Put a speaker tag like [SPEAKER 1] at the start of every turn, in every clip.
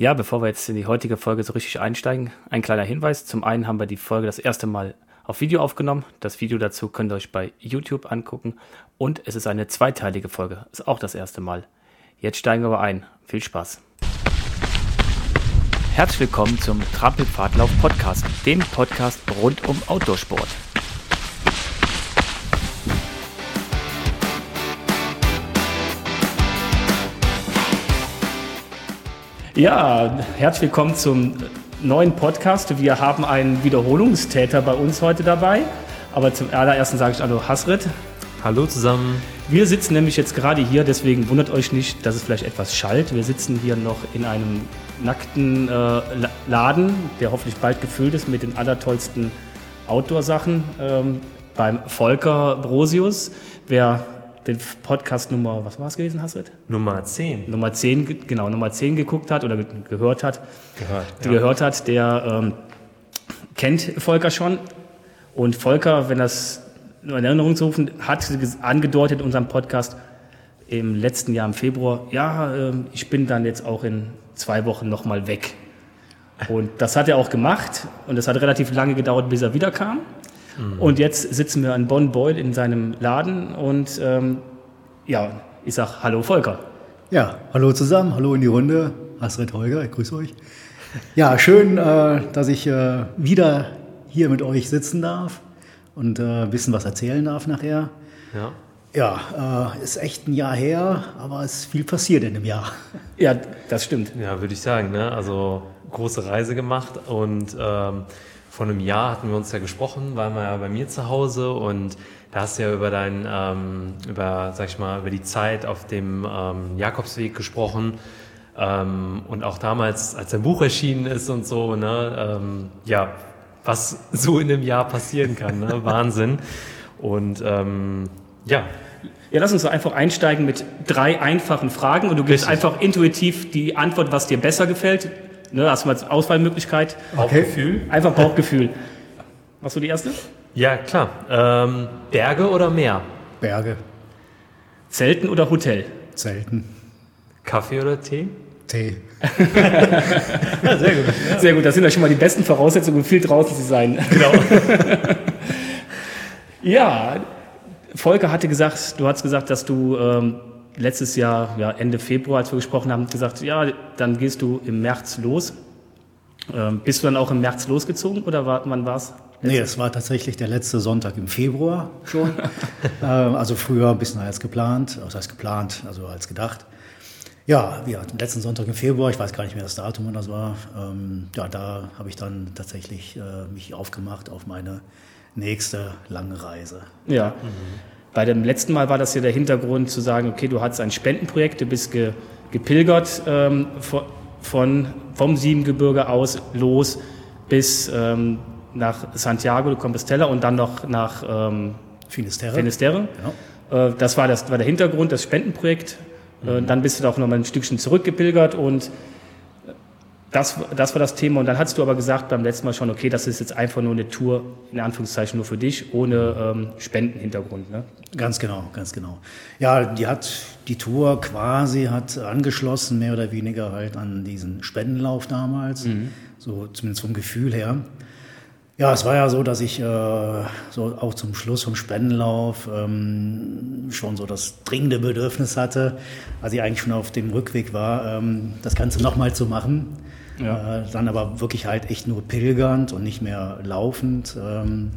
[SPEAKER 1] Ja, bevor wir jetzt in die heutige Folge so richtig einsteigen, ein kleiner Hinweis. Zum einen haben wir die Folge das erste Mal auf Video aufgenommen. Das Video dazu könnt ihr euch bei YouTube angucken. Und es ist eine zweiteilige Folge. Ist auch das erste Mal. Jetzt steigen wir aber ein. Viel Spaß. Herzlich willkommen zum Trampelpfadlauf Podcast, dem Podcast rund um Outdoorsport. Ja, herzlich willkommen zum neuen Podcast. Wir haben einen Wiederholungstäter bei uns heute dabei. Aber zum allerersten sage ich Hallo Hasrit.
[SPEAKER 2] Hallo zusammen.
[SPEAKER 1] Wir sitzen nämlich jetzt gerade hier, deswegen wundert euch nicht, dass es vielleicht etwas schallt. Wir sitzen hier noch in einem nackten äh, Laden, der hoffentlich bald gefüllt ist mit den allertollsten Outdoor-Sachen. Ähm, beim Volker Brosius. Wer den Podcast Nummer, was war es gewesen, Hasrit?
[SPEAKER 2] Nummer 10.
[SPEAKER 1] Nummer 10, genau, Nummer 10 geguckt hat oder gehört hat.
[SPEAKER 2] Gehört.
[SPEAKER 1] Ja. Gehört hat, der ähm, kennt Volker schon. Und Volker, wenn das nur in Erinnerung zu rufen, hat angedeutet in unserem Podcast im letzten Jahr im Februar, ja, äh, ich bin dann jetzt auch in zwei Wochen nochmal weg. Und das hat er auch gemacht und es hat relativ lange gedauert, bis er wiederkam. Mhm. Und jetzt sitzen wir an Bonn-Beul in seinem Laden und ähm, ja, ich sage Hallo Volker.
[SPEAKER 3] Ja, hallo zusammen, hallo in die Runde. Astrid Holger, ich grüße euch. Ja, schön, äh, dass ich äh, wieder hier mit euch sitzen darf und äh, ein bisschen was erzählen darf nachher. Ja. Ja, äh, ist echt ein Jahr her, aber es ist viel passiert in dem Jahr.
[SPEAKER 1] Ja, das stimmt.
[SPEAKER 2] Ja, würde ich sagen. Ne? Also große Reise gemacht und ähm, vor einem Jahr hatten wir uns ja gesprochen, waren wir ja bei mir zu Hause und da hast du ja über dein, ähm, über, sag ich mal, über die Zeit auf dem ähm, Jakobsweg gesprochen. Ähm, und auch damals, als dein Buch erschienen ist und so, ne, ähm, ja, was so in einem Jahr passieren kann, ne? Wahnsinn. Und ähm, ja.
[SPEAKER 1] Ja, lass uns so einfach einsteigen mit drei einfachen Fragen und du gibst einfach intuitiv die Antwort, was dir besser gefällt. Ne, hast du mal Auswahlmöglichkeit.
[SPEAKER 2] Bauchgefühl.
[SPEAKER 1] Okay. Einfach Bauchgefühl. Machst du die erste?
[SPEAKER 2] Ja, klar. Ähm, Berge oder Meer?
[SPEAKER 3] Berge.
[SPEAKER 1] Zelten oder Hotel?
[SPEAKER 3] Zelten.
[SPEAKER 2] Kaffee oder Tee?
[SPEAKER 3] Tee.
[SPEAKER 1] ja, sehr gut. Ja. Sehr gut, das sind ja schon mal die besten Voraussetzungen, um viel draußen zu sein. Genau. ja, Volker hatte gesagt, du hast gesagt, dass du ähm, letztes Jahr, ja, Ende Februar, als wir gesprochen haben, gesagt, ja, dann gehst du im März los. Ähm, bist du dann auch im März losgezogen oder war, wann war es?
[SPEAKER 3] Nee, es war tatsächlich der letzte Sonntag im Februar schon. ähm, also früher ein bisschen als geplant, was heißt geplant, also als gedacht. Ja, wir hatten letzten Sonntag im Februar, ich weiß gar nicht mehr das Datum, wann das war. Ähm, ja, da habe ich dann tatsächlich äh, mich aufgemacht auf meine nächste lange Reise.
[SPEAKER 1] Ja. Mhm. Bei dem letzten Mal war das ja der Hintergrund zu sagen, okay, du hattest ein Spendenprojekt, du bist ge, gepilgert ähm, von, vom Siebengebirge aus los bis ähm, nach Santiago de Compostela und dann noch nach ähm,
[SPEAKER 3] Finisterre.
[SPEAKER 1] Finisterre. Ja. Äh, das, war das war der Hintergrund, das Spendenprojekt. Äh, mhm. dann bist du auch noch mal ein Stückchen zurückgepilgert und das, das war das Thema. Und dann hast du aber gesagt beim letzten Mal schon, okay, das ist jetzt einfach nur eine Tour, in Anführungszeichen nur für dich, ohne ähm, Spendenhintergrund. Ne?
[SPEAKER 3] Ganz genau, ganz genau. Ja, die hat die Tour quasi hat angeschlossen, mehr oder weniger halt an diesen Spendenlauf damals, mhm. so zumindest vom Gefühl her. Ja, es war ja so, dass ich äh, so auch zum Schluss vom Spendenlauf ähm, schon so das dringende Bedürfnis hatte, als ich eigentlich schon auf dem Rückweg war, ähm, das Ganze nochmal zu machen. Ja. Äh, dann aber wirklich halt echt nur pilgernd und nicht mehr laufend. Ähm,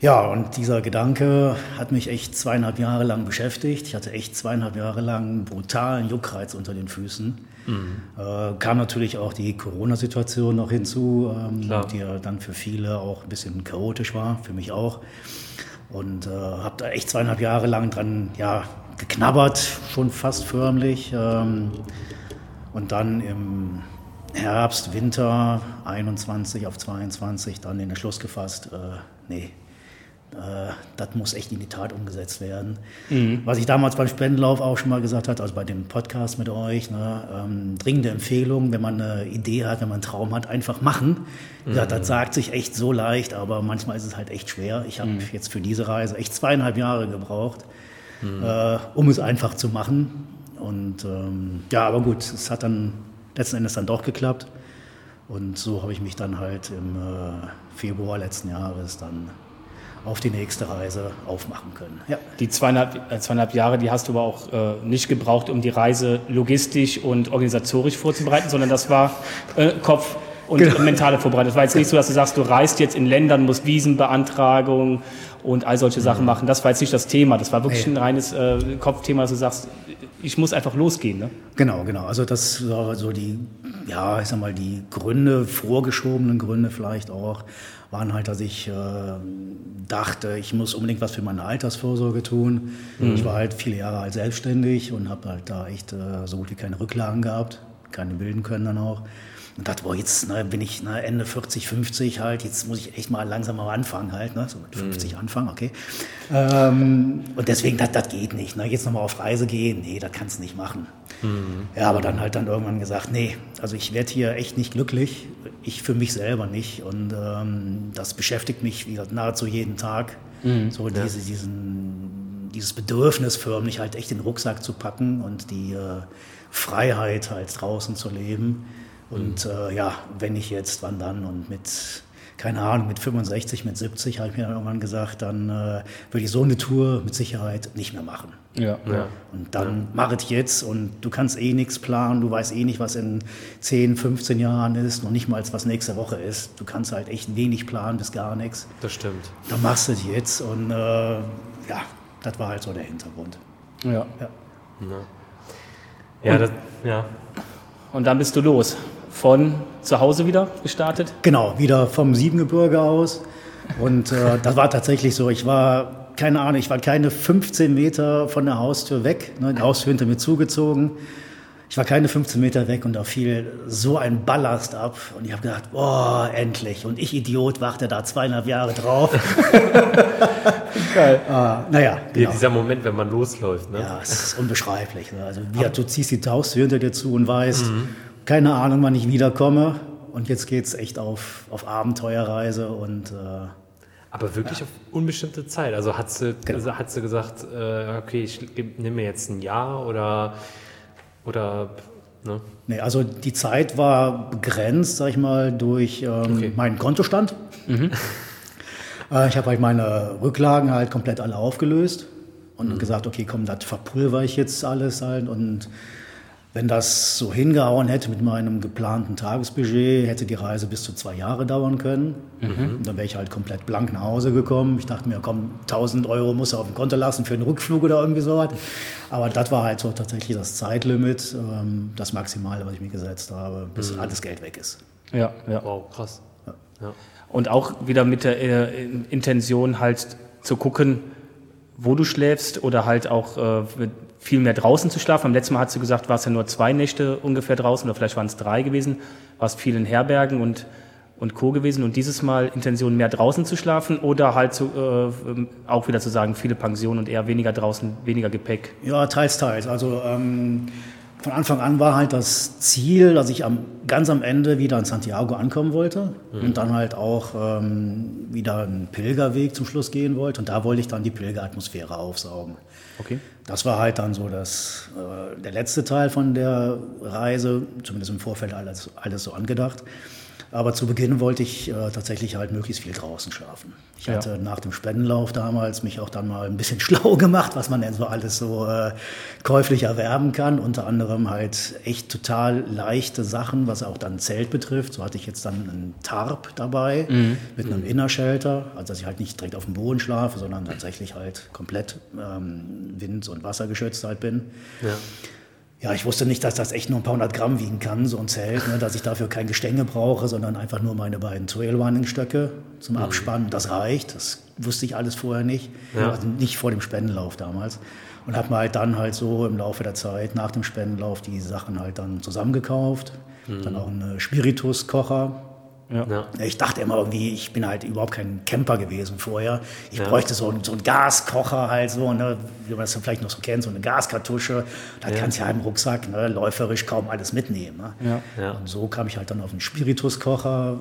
[SPEAKER 3] ja, und dieser Gedanke hat mich echt zweieinhalb Jahre lang beschäftigt. Ich hatte echt zweieinhalb Jahre lang brutalen Juckreiz unter den Füßen. Mhm. Äh, kam natürlich auch die Corona-Situation noch hinzu, ähm, die ja dann für viele auch ein bisschen chaotisch war, für mich auch. Und äh, habe da echt zweieinhalb Jahre lang dran ja, geknabbert, schon fast förmlich. Ähm, und dann im Herbst, Winter 21 auf 22 dann den Entschluss gefasst, äh, nee, äh, das muss echt in die Tat umgesetzt werden. Mhm. Was ich damals beim Spendenlauf auch schon mal gesagt habe, also bei dem Podcast mit euch, ne, ähm, dringende Empfehlung, wenn man eine Idee hat, wenn man einen Traum hat, einfach machen. Mhm. Ja, das sagt sich echt so leicht, aber manchmal ist es halt echt schwer. Ich habe mhm. jetzt für diese Reise echt zweieinhalb Jahre gebraucht, mhm. äh, um es einfach zu machen. Und ähm, ja, aber gut, es hat dann letzten Endes dann doch geklappt. Und so habe ich mich dann halt im äh, Februar letzten Jahres dann auf die nächste Reise aufmachen können.
[SPEAKER 1] Ja. Die zweieinhalb, äh, zweieinhalb Jahre, die hast du aber auch äh, nicht gebraucht, um die Reise logistisch und organisatorisch vorzubereiten, sondern das war äh, Kopf und genau. mentale Vorbereitung. Das war jetzt nicht so, dass du sagst, du reist jetzt in Ländern, musst Wiesenbeantragung und all solche Sachen mhm. machen. Das war jetzt nicht das Thema. Das war wirklich ein reines äh, Kopfthema, dass du sagst, ich muss einfach losgehen. Ne?
[SPEAKER 3] Genau, genau. Also das war so die, ja, ich sag mal, die Gründe, vorgeschobenen Gründe vielleicht auch, waren halt, dass ich äh, dachte, ich muss unbedingt was für meine Altersvorsorge tun. Mhm. Ich war halt viele Jahre alt selbstständig und habe halt da echt äh, so gut wie keine Rücklagen gehabt, keine bilden können dann auch. Und dachte, boah, jetzt ne, bin ich ne, Ende 40, 50 halt, jetzt muss ich echt mal langsam mal anfangen halt, ne, so mit 50 mhm. anfangen, okay. Ähm, und deswegen, das, das geht nicht, ne, jetzt nochmal auf Reise gehen, nee, das kannst du nicht machen. Mhm. Ja, aber dann halt dann irgendwann gesagt, nee, also ich werde hier echt nicht glücklich, ich für mich selber nicht und ähm, das beschäftigt mich wieder nahezu jeden Tag, mhm. so ja. diese, diesen, dieses Bedürfnis förmlich halt echt den Rucksack zu packen und die äh, Freiheit halt draußen zu leben. Und äh, ja, wenn ich jetzt, wann dann? Und mit, keine Ahnung, mit 65, mit 70 habe ich mir dann irgendwann gesagt, dann äh, würde ich so eine Tour mit Sicherheit nicht mehr machen.
[SPEAKER 1] Ja. ja.
[SPEAKER 3] Und dann ja. mach es jetzt und du kannst eh nichts planen, du weißt eh nicht, was in 10, 15 Jahren ist, noch nicht mal, was nächste Woche ist. Du kannst halt echt wenig planen bis gar nichts.
[SPEAKER 2] Das stimmt.
[SPEAKER 3] Dann machst du es jetzt und äh, ja, das war halt so der Hintergrund.
[SPEAKER 1] Ja. Ja,
[SPEAKER 2] ja. ja, das, ja.
[SPEAKER 1] Und dann bist du los von zu Hause wieder gestartet?
[SPEAKER 3] Genau, wieder vom Siebengebirge aus. Und äh, das war tatsächlich so. Ich war, keine Ahnung, ich war keine 15 Meter von der Haustür weg. Ne, die Haustür hinter mir zugezogen. Ich war keine 15 Meter weg und da fiel so ein Ballast ab. Und ich habe gedacht, boah, endlich. Und ich, Idiot, warte da zweieinhalb Jahre drauf.
[SPEAKER 2] Geil. ah, naja, genau. Dieser Moment, wenn man losläuft. Ne?
[SPEAKER 3] Ja, es ist unbeschreiblich. Ne? Also, wie, du ziehst die Haustür hinter dir zu und weißt, mhm keine Ahnung, wann ich wiederkomme. Und jetzt geht es echt auf, auf Abenteuerreise und äh,
[SPEAKER 2] aber wirklich ja. auf unbestimmte Zeit. Also hat sie, genau. hat sie gesagt, äh, okay, ich nehme mir jetzt ein Jahr oder, oder
[SPEAKER 3] ne? Nee, also die Zeit war begrenzt, sag ich mal, durch ähm, okay. meinen Kontostand. Mhm. äh, ich habe halt meine Rücklagen halt komplett alle aufgelöst und mhm. gesagt, okay, komm, das verpulver ich jetzt alles halt und wenn das so hingehauen hätte mit meinem geplanten Tagesbudget, hätte die Reise bis zu zwei Jahre dauern können. Mhm. Dann wäre ich halt komplett blank nach Hause gekommen. Ich dachte mir, komm, 1000 Euro muss er auf dem Konto lassen für einen Rückflug oder irgendwie sowas. Aber das war halt so tatsächlich das Zeitlimit, ähm, das Maximale, was ich mir gesetzt habe, bis mhm. alles Geld weg ist.
[SPEAKER 1] Ja, ja. Wow, krass. Ja. Ja. Und auch wieder mit der äh, Intention halt zu gucken, wo du schläfst oder halt auch äh, viel mehr draußen zu schlafen. Am letzten Mal hat sie gesagt, war es ja nur zwei Nächte ungefähr draußen oder vielleicht waren es drei gewesen, war es viel in Herbergen und, und Co. gewesen. Und dieses Mal Intention mehr draußen zu schlafen oder halt zu, äh, auch wieder zu sagen, viele Pensionen und eher weniger draußen, weniger Gepäck?
[SPEAKER 3] Ja, teils, teils. Also ähm, von Anfang an war halt das Ziel, dass ich am, ganz am Ende wieder in Santiago ankommen wollte mhm. und dann halt auch ähm, wieder einen Pilgerweg zum Schluss gehen wollte. Und da wollte ich dann die Pilgeratmosphäre aufsaugen. Okay. Das war halt dann so das, äh, der letzte Teil von der Reise, zumindest im Vorfeld alles, alles so angedacht. Aber zu Beginn wollte ich äh, tatsächlich halt möglichst viel draußen schlafen. Ich ja. hatte nach dem Spendenlauf damals mich auch dann mal ein bisschen schlau gemacht, was man denn so alles so äh, käuflich erwerben kann. Unter anderem halt echt total leichte Sachen, was auch dann Zelt betrifft. So hatte ich jetzt dann einen Tarp dabei mhm. mit einem mhm. Innershelter, also dass ich halt nicht direkt auf dem Boden schlafe, sondern tatsächlich halt komplett ähm, wind- und wassergeschützt halt bin. Ja. Ja, ich wusste nicht, dass das echt nur ein paar hundert Gramm wiegen kann, so ein Zelt, ne, dass ich dafür kein Gestänge brauche, sondern einfach nur meine beiden Trailrunning-Stöcke zum mhm. Abspannen. Das reicht, das wusste ich alles vorher nicht, ja. also nicht vor dem Spendenlauf damals. Und habe mir halt dann halt so im Laufe der Zeit, nach dem Spendenlauf, die Sachen halt dann zusammengekauft. Mhm. Dann auch einen Spirituskocher, ja. Ja. Ich dachte immer irgendwie, ich bin halt überhaupt kein Camper gewesen vorher. Ich ja. bräuchte so, so einen Gaskocher halt so, ne, wie man das vielleicht noch so kennt, so eine Gaskartusche. Da ja. kannst du ja im Rucksack ne, läuferisch kaum alles mitnehmen. Ne? Ja. Und so kam ich halt dann auf einen Spirituskocher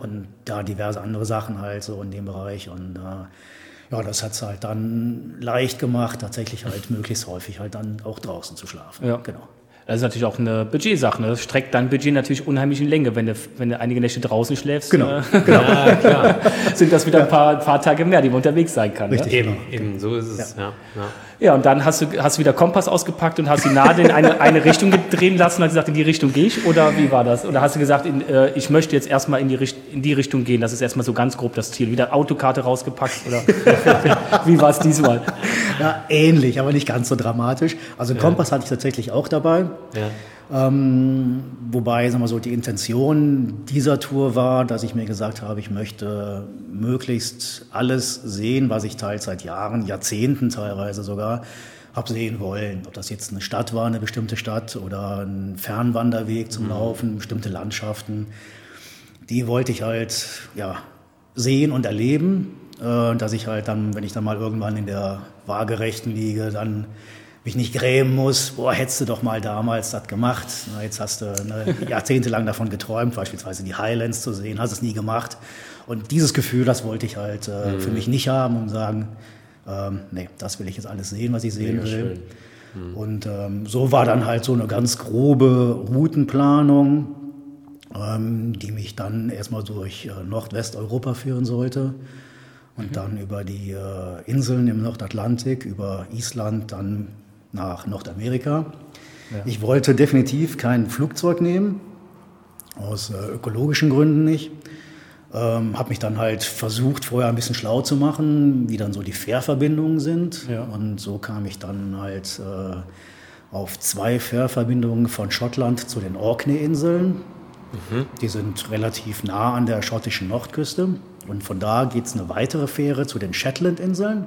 [SPEAKER 3] und da diverse andere Sachen halt so in dem Bereich. Und äh, ja, das hat es halt dann leicht gemacht, tatsächlich halt möglichst häufig halt dann auch draußen zu schlafen.
[SPEAKER 1] Ja. Genau. Das ist natürlich auch eine Budgetsache. Ne? Das streckt dein Budget natürlich unheimlich in Länge. Wenn du, wenn du einige Nächte draußen schläfst,
[SPEAKER 3] Genau,
[SPEAKER 1] äh,
[SPEAKER 3] genau.
[SPEAKER 2] Ja, klar.
[SPEAKER 1] sind das wieder ein paar, paar Tage mehr, die man unterwegs sein kann.
[SPEAKER 3] Richtig.
[SPEAKER 1] Ne?
[SPEAKER 2] Eben, eben, so ist es. Ja. Ja,
[SPEAKER 1] Ja, und dann hast du, hast du wieder Kompass ausgepackt und hast die Nadel in eine, eine Richtung drehen lassen und hast gesagt, in die Richtung gehe ich? Oder wie war das? Oder hast du gesagt, in, äh, ich möchte jetzt erstmal in die, Richt in die Richtung gehen? Das ist erstmal so ganz grob das Ziel. Wieder Autokarte rausgepackt? Oder wie war es diesmal?
[SPEAKER 3] Ja, ähnlich, aber nicht ganz so dramatisch. Also einen Kompass hatte ich tatsächlich auch dabei.
[SPEAKER 2] ja.
[SPEAKER 3] Ähm, wobei, sagen wir so, die Intention dieser Tour war, dass ich mir gesagt habe, ich möchte möglichst alles sehen, was ich teils seit Jahren, Jahrzehnten teilweise sogar, habe sehen wollen. Ob das jetzt eine Stadt war, eine bestimmte Stadt oder ein Fernwanderweg zum Laufen, bestimmte Landschaften. Die wollte ich halt, ja, sehen und erleben, äh, dass ich halt dann, wenn ich dann mal irgendwann in der Waagerechten liege, dann mich nicht grämen muss, boah, hättest du doch mal damals das gemacht. Na, jetzt hast du ne, jahrzehntelang davon geträumt, beispielsweise die Highlands zu sehen, hast es nie gemacht. Und dieses Gefühl, das wollte ich halt äh, für mich nicht haben und sagen, ähm, nee, das will ich jetzt alles sehen, was ich sehen
[SPEAKER 2] Mega
[SPEAKER 3] will.
[SPEAKER 2] schön.
[SPEAKER 3] Und ähm, so war dann halt so eine ganz grobe Routenplanung, ähm, die mich dann erstmal durch äh, Nordwesteuropa führen sollte und dann über die äh, Inseln im Nordatlantik, über Island, dann nach Nordamerika. Ich wollte definitiv kein Flugzeug nehmen, aus äh, ökologischen Gründen nicht. Ähm, habe mich dann halt versucht, vorher ein bisschen schlau zu machen, wie dann so die Fährverbindungen sind.
[SPEAKER 1] Ja.
[SPEAKER 3] Und so kam ich dann halt äh, auf zwei Fährverbindungen von Schottland zu den Orkney-Inseln. Die sind relativ nah an der schottischen Nordküste. Und von da geht es eine weitere Fähre zu den Shetland-Inseln.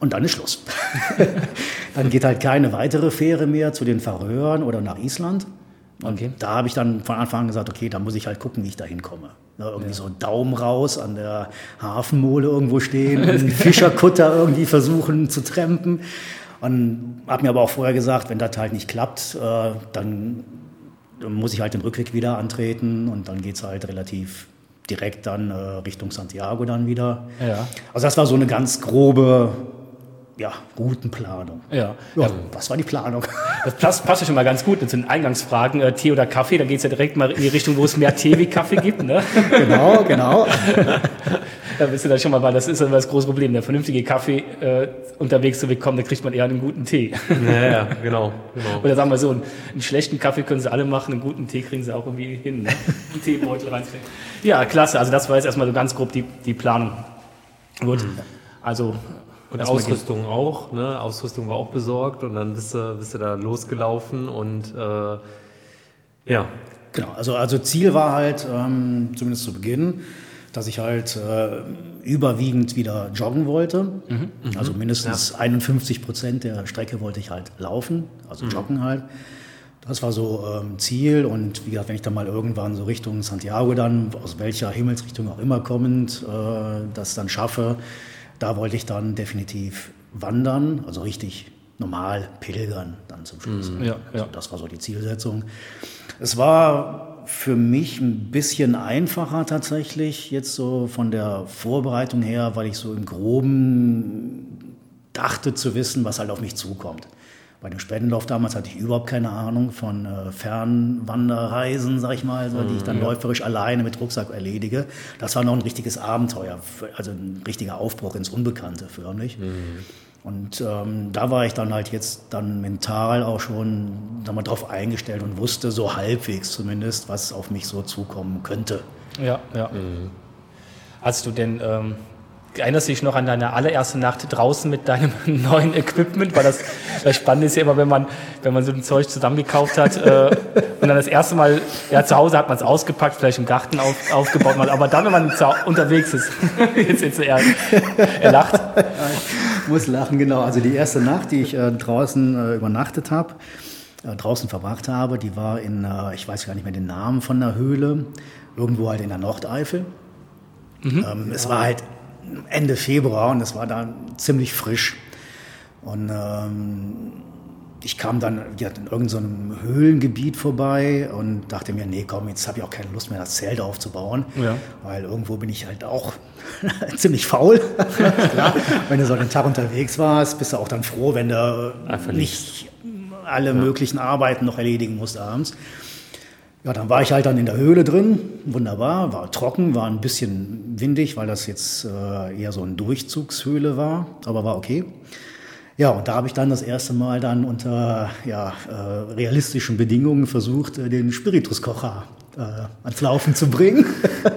[SPEAKER 3] Und dann ist Schluss. dann geht halt keine weitere Fähre mehr zu den Färöern oder nach Island. Und
[SPEAKER 1] Okay.
[SPEAKER 3] da habe ich dann von Anfang an gesagt, okay, da muss ich halt gucken, wie ich da hinkomme. Ne, irgendwie so Daumen raus an der Hafenmole irgendwo stehen, einen Fischerkutter irgendwie versuchen zu trampen. Und habe mir aber auch vorher gesagt, wenn das halt nicht klappt, äh, dann muss ich halt den Rückweg wieder antreten und dann geht es halt relativ direkt dann äh, Richtung Santiago dann wieder.
[SPEAKER 1] Ja.
[SPEAKER 3] Also das war so eine ganz grobe ja, Routenplanung.
[SPEAKER 1] Ja.
[SPEAKER 3] Ja, was war die Planung?
[SPEAKER 1] Das passt, passt ja schon mal ganz gut zu den Eingangsfragen. Äh, Tee oder Kaffee, da geht es ja direkt mal in die Richtung, wo es mehr Tee wie Kaffee gibt. Ne?
[SPEAKER 3] genau, genau.
[SPEAKER 1] Da bist du da schon mal, weil das ist das große Problem. Der vernünftige Kaffee äh, unterwegs zu bekommen, da kriegt man eher einen guten Tee.
[SPEAKER 2] Ja, ja, genau. genau.
[SPEAKER 1] Oder sagen wir so, einen, einen schlechten Kaffee können sie alle machen, einen guten Tee kriegen sie auch irgendwie hin. Ne? Einen Teebeutel reinstecken. Ja, klasse. Also das war jetzt erstmal so ganz grob die, die Planung. Gut. Also
[SPEAKER 2] Und Ausrüstung auch, ne? Ausrüstung war auch besorgt und dann bist du, bist du da losgelaufen und äh, ja,
[SPEAKER 3] Genau, also, also Ziel war halt, ähm, zumindest zu Beginn, dass ich halt äh, überwiegend wieder joggen wollte. Also mindestens 51 Prozent der Strecke wollte ich halt laufen, also joggen halt. Das war so ähm, Ziel und wie gesagt, wenn ich dann mal irgendwann so Richtung Santiago dann, aus welcher Himmelsrichtung auch immer kommend, äh, das dann schaffe, da wollte ich dann definitiv wandern, also richtig normal pilgern dann zum Schluss.
[SPEAKER 1] Ja, ja.
[SPEAKER 3] Also das war so die Zielsetzung. Es war für mich ein bisschen einfacher tatsächlich, jetzt so von der Vorbereitung her, weil ich so im Groben dachte zu wissen, was halt auf mich zukommt. Bei dem Spendenlauf damals hatte ich überhaupt keine Ahnung von äh, Fernwanderreisen, sag ich mal, so, die ich dann läuferisch alleine mit Rucksack erledige. Das war noch ein richtiges Abenteuer, also ein richtiger Aufbruch ins Unbekannte förmlich. Und ähm, da war ich dann halt jetzt dann mental auch schon sag mal, drauf eingestellt und wusste so halbwegs zumindest, was auf mich so zukommen könnte.
[SPEAKER 1] Ja, ja. Hast du denn, ähm, erinnerst du dich noch an deine allererste Nacht draußen mit deinem neuen Equipment? Weil das, das Spannende ist ja immer, wenn man, wenn man so ein Zeug zusammengekauft hat äh, und dann das erste Mal, ja, zu Hause hat man es ausgepackt, vielleicht im Garten auf, aufgebaut, mal, aber dann, wenn man unterwegs ist, jetzt, jetzt er, er lacht.
[SPEAKER 3] Ich muss lachen, genau. Also die erste Nacht, die ich äh, draußen äh, übernachtet habe, äh, draußen verbracht habe, die war in, äh, ich weiß gar nicht mehr den Namen von der Höhle, irgendwo halt in der Nordeifel. Ähm, es war halt Ende Februar und es war da ziemlich frisch. Und ähm, ich kam dann ja, in irgendeinem so Höhlengebiet vorbei und dachte mir, nee, komm, jetzt habe ich auch keine Lust mehr, das Zelt aufzubauen.
[SPEAKER 1] Ja.
[SPEAKER 3] Weil irgendwo bin ich halt auch ziemlich faul. Klar, wenn du so einen Tag unterwegs warst, bist du auch dann froh, wenn du
[SPEAKER 2] Einfach
[SPEAKER 3] nicht alle möglichen Arbeiten noch erledigen musste abends. Ja, dann war ich halt dann in der Höhle drin, wunderbar, war trocken, war ein bisschen windig, weil das jetzt äh, eher so eine Durchzugshöhle war, aber war okay. Ja, und da habe ich dann das erste Mal dann unter ja, äh, realistischen Bedingungen versucht, äh, den Spirituskocher ans Laufen zu bringen.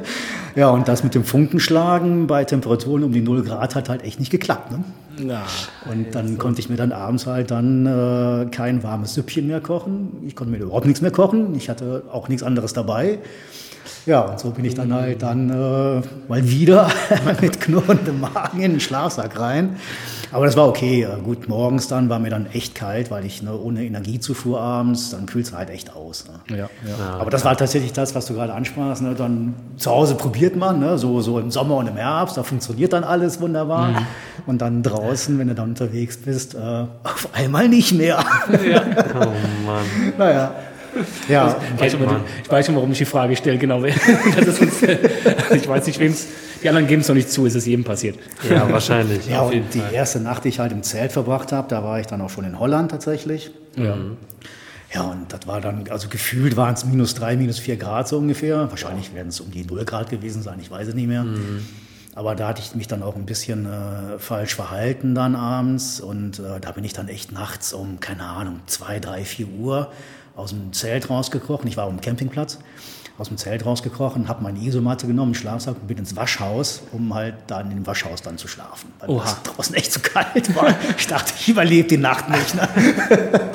[SPEAKER 3] ja, und das mit dem Funkenschlagen bei Temperaturen um die 0 Grad hat halt echt nicht geklappt. Ne?
[SPEAKER 1] Na,
[SPEAKER 3] Und dann konnte ich mir dann abends halt dann äh, kein warmes Süppchen mehr kochen. Ich konnte mir überhaupt nichts mehr kochen. Ich hatte auch nichts anderes dabei. Ja, und so bin ich dann halt dann äh, mal wieder mit knurrendem Magen in den Schlafsack rein. Aber das war okay. Gut, morgens dann war mir dann echt kalt, weil ich ne, ohne Energiezufuhr abends, dann kühlt es halt echt aus. Ne?
[SPEAKER 1] ja, ja.
[SPEAKER 3] Aber das war tatsächlich das, was du gerade ansprachst. Ne? Dann zu Hause probiert man, ne? so, so im Sommer und im Herbst, da funktioniert dann alles wunderbar.
[SPEAKER 1] Mhm.
[SPEAKER 3] Und dann draußen, wenn du dann unterwegs bist, äh, auf einmal nicht mehr.
[SPEAKER 2] Oh Mann.
[SPEAKER 3] naja. Ja,
[SPEAKER 1] Ich weiß, schon, ich weiß schon, warum ich die Frage stelle, genau. Uns, ich weiß nicht, wem es, die anderen geben es noch nicht zu, es ist jedem passiert.
[SPEAKER 2] Ja, wahrscheinlich.
[SPEAKER 3] ja und die
[SPEAKER 2] Fall.
[SPEAKER 3] erste Nacht, die ich halt im Zelt verbracht habe, da war ich dann auch schon in Holland tatsächlich.
[SPEAKER 1] Ja.
[SPEAKER 3] Ja, und das war dann, also gefühlt waren es minus drei, minus vier Grad so ungefähr. Wahrscheinlich werden es um die null Grad gewesen sein, ich weiß es nicht mehr. Aber da hatte ich mich dann auch ein bisschen äh, falsch verhalten dann abends. Und äh, da bin ich dann echt nachts um, keine Ahnung, zwei, drei, vier Uhr aus dem Zelt rausgekrochen. Ich war auf dem Campingplatz. Aus dem Zelt rausgekrochen, habe meine Isomatte genommen, einen Schlafsack und bin ins Waschhaus, um halt dann im Waschhaus dann zu schlafen. Weil
[SPEAKER 1] Oha.
[SPEAKER 3] es draußen echt zu kalt war. Ich dachte, ich überlebe die Nacht nicht. Ne?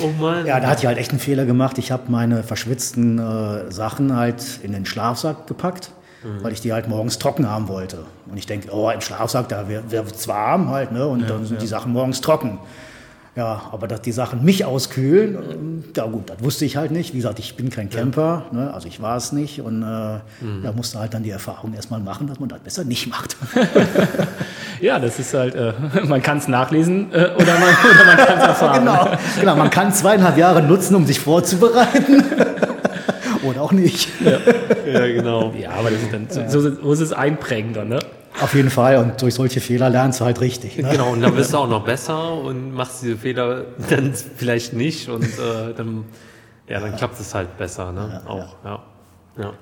[SPEAKER 2] Oh Mann.
[SPEAKER 3] Ja, da hatte ich halt echt einen Fehler gemacht. Ich habe meine verschwitzten äh, Sachen halt in den Schlafsack gepackt, weil ich die halt morgens trocken haben wollte. Und ich denke, oh, im Schlafsack, da wird es warm halt, ne? Und dann sind die Sachen morgens trocken. Ja, aber dass die Sachen mich auskühlen, ähm, ja gut, das wusste ich halt nicht. Wie gesagt, ich bin kein Camper, ne? also ich war es nicht. Und äh, da musste halt dann die Erfahrung erstmal machen, dass man das besser nicht macht.
[SPEAKER 1] Ja, das ist halt, äh, man kann es nachlesen äh, oder man, oder man kann es erfahren.
[SPEAKER 3] genau, genau, man kann zweieinhalb Jahre nutzen, um sich vorzubereiten. Oder auch nicht.
[SPEAKER 2] Ja, genau.
[SPEAKER 1] Ja, aber das ist dann, so, so, ist es einprägend dann, ne?
[SPEAKER 3] Auf jeden Fall. Und durch solche Fehler lernst du halt richtig. Ne?
[SPEAKER 2] Genau, und dann bist du auch noch besser und machst diese Fehler dann vielleicht nicht und äh, dann, ja, dann klappt es halt besser, ne? auch, ja. ja.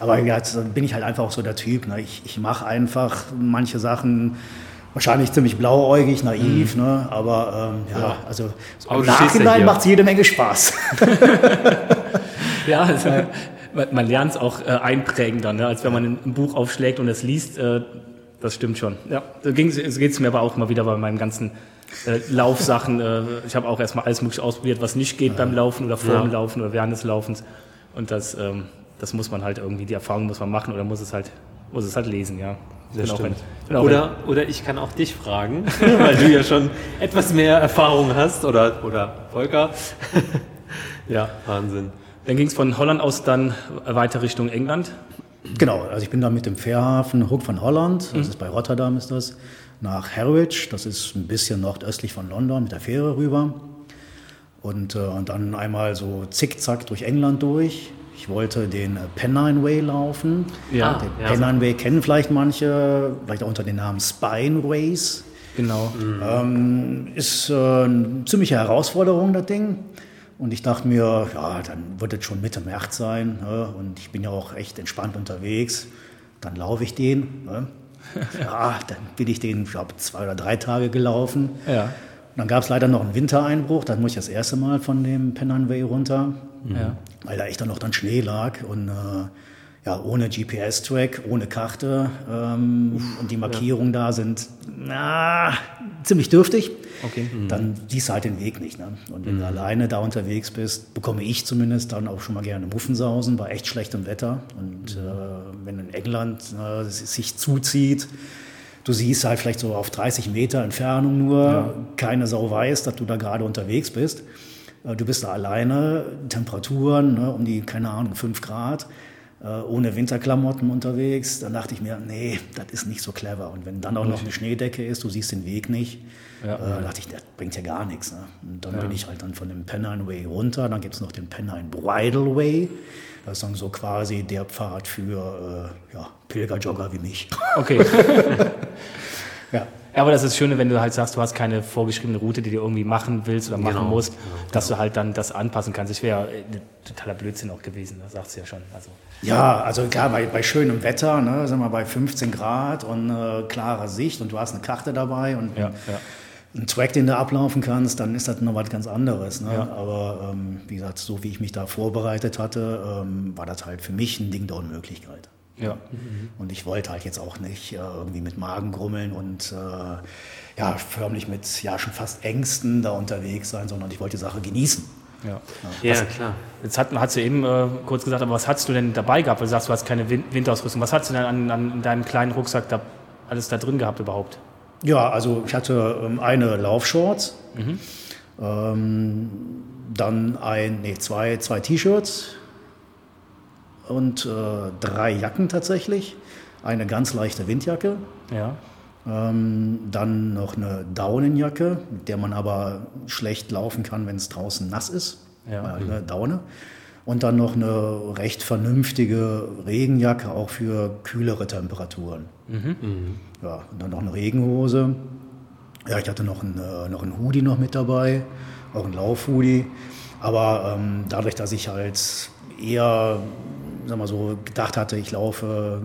[SPEAKER 3] Aber jetzt bin ich halt einfach auch so der Typ. Ne? Ich, ich mache einfach manche Sachen wahrscheinlich ziemlich blauäugig, naiv, ne? aber ähm, ja,
[SPEAKER 2] Ja.
[SPEAKER 3] also so
[SPEAKER 2] Aber
[SPEAKER 3] im
[SPEAKER 2] ja
[SPEAKER 3] Nachhinein macht es jede Menge Spaß.
[SPEAKER 1] Ja, also, man- lernt es auch äh, einprägend dann, ne? als wenn man ein, ein Buch aufschlägt und es liest. Äh, das stimmt schon. Ja, so ging es mir aber auch immer wieder bei meinen ganzen äh, Laufsachen. Äh, ich habe auch erstmal alles mögliche ausprobiert, was nicht geht beim Laufen oder vor
[SPEAKER 2] Ja.
[SPEAKER 1] dem Laufen oder während des Laufens. Und das, ähm, das muss man halt irgendwie, die Erfahrung muss man machen oder muss es halt, muss es halt lesen, ja.
[SPEAKER 2] Das stimmt.
[SPEAKER 1] ein-
[SPEAKER 2] Oder, oder ich kann auch dich fragen, weil du ja schon etwas mehr Erfahrung hast oder, oder Volker. ja, Wahnsinn.
[SPEAKER 1] Dann ging es von Holland aus dann weiter Richtung England.
[SPEAKER 3] Genau, also ich bin dann mit dem Fährhafen Hook von Holland, das ist bei Rotterdam ist das, nach Harwich, das ist ein bisschen nordöstlich von London, mit der Fähre rüber. Und, äh, und dann einmal so zickzack durch England durch. Ich wollte den Pennine Way laufen.
[SPEAKER 1] Ja,
[SPEAKER 3] den
[SPEAKER 2] ja.
[SPEAKER 3] Pennine Way kennen vielleicht manche, vielleicht auch unter dem Namen Spine Race.
[SPEAKER 1] Genau.
[SPEAKER 3] Ähm, ist äh, eine ziemliche Herausforderung, das Ding. Und ich dachte mir, ja, dann wird es schon Mitte März sein. Ne? Und ich bin ja auch echt entspannt unterwegs. Dann laufe ich den. Ne? ja, dann bin ich den, ich glaube, zwei oder drei Tage gelaufen.
[SPEAKER 1] Ja.
[SPEAKER 3] Und dann gab es leider noch einen Wintereinbruch. Dann muss ich das erste Mal von dem Pennine Way runter,
[SPEAKER 1] Ja.
[SPEAKER 3] weil da echt dann noch dann Schnee lag. Und äh, ja, ohne GPS-Track, ohne Karte. Ähm, und die Markierungen da sind na, ziemlich dürftig.
[SPEAKER 1] Okay.
[SPEAKER 3] Dann siehst du halt den Weg nicht. Ne? Und wenn du alleine da unterwegs bist, bekomme ich zumindest dann auch schon mal gerne Muffensausen bei echt schlechtem Wetter. Und äh, wenn in England äh, sich zuzieht, du siehst halt vielleicht so auf 30 Meter Entfernung nur, keine Sau weiß, dass du da gerade unterwegs bist. Äh, Du bist da alleine, Temperaturen ne, um die, keine Ahnung, 5 Grad, ohne Winterklamotten unterwegs. Dann dachte ich mir, nee, das ist nicht so clever. Und wenn dann auch noch eine Schneedecke ist, du siehst den Weg nicht,
[SPEAKER 1] Ja.
[SPEAKER 3] äh, dachte ich, das bringt ja gar nichts. Ne? Und dann bin ich halt dann von dem Pennine Way runter, dann gibt es noch den Pennine Bridle Way. Das ist dann so quasi der Pfad für äh, ja, Pilgerjogger wie mich.
[SPEAKER 1] Okay.
[SPEAKER 3] Ja.
[SPEAKER 1] Ja, aber das ist das Schöne, wenn du halt sagst, du hast keine vorgeschriebene Route, die du irgendwie machen willst oder machen
[SPEAKER 2] Genau,
[SPEAKER 1] musst, dass du halt dann das anpassen kannst. Das wäre äh, totaler Blödsinn auch gewesen, das sagst du ja schon. Also,
[SPEAKER 3] Ja, also klar, bei, bei schönem Wetter, ne, sagen wir bei 15 Grad und äh, klarer Sicht und du hast eine Karte dabei und
[SPEAKER 1] ja, ja.
[SPEAKER 3] einen Track, den du ablaufen kannst, dann ist das noch was ganz anderes. Ne?
[SPEAKER 1] Ja.
[SPEAKER 3] Aber ähm, wie gesagt, so wie ich mich da vorbereitet hatte, ähm, war das halt für mich ein Ding der Unmöglichkeit.
[SPEAKER 1] ja.
[SPEAKER 3] Und ich wollte halt jetzt auch nicht äh, irgendwie mit Magengrummeln und äh, ja, förmlich mit ja schon fast Ängsten da unterwegs sein, sondern ich wollte die Sache genießen.
[SPEAKER 1] Ja.
[SPEAKER 2] Ja, klar.
[SPEAKER 1] Jetzt hat, hast du eben äh, kurz gesagt, aber was hast du denn dabei gehabt? Weil du sagst, du hast keine Win Winterausrüstung. Was hast du denn an, an in deinem kleinen Rucksack da alles da drin gehabt überhaupt?
[SPEAKER 3] Ja, also ich hatte ähm, eine Laufshorts, ähm, dann ein, nee, zwei, zwei T-Shirts und äh, drei Jacken tatsächlich. Eine ganz leichte Windjacke,
[SPEAKER 1] Ja.
[SPEAKER 3] Ähm, dann noch eine Daunenjacke, mit der man aber schlecht laufen kann, wenn es draußen nass ist.
[SPEAKER 1] Ja.
[SPEAKER 3] Äh, eine Daune. Und dann noch eine recht vernünftige Regenjacke, auch für kühlere Temperaturen. Ja, und dann noch eine Regenhose. Ja, ich hatte noch einen, äh, noch einen Hoodie noch mit dabei, auch ein Laufhoodie. Aber ähm, dadurch, dass ich halt eher, sag mal so, gedacht hatte, ich laufe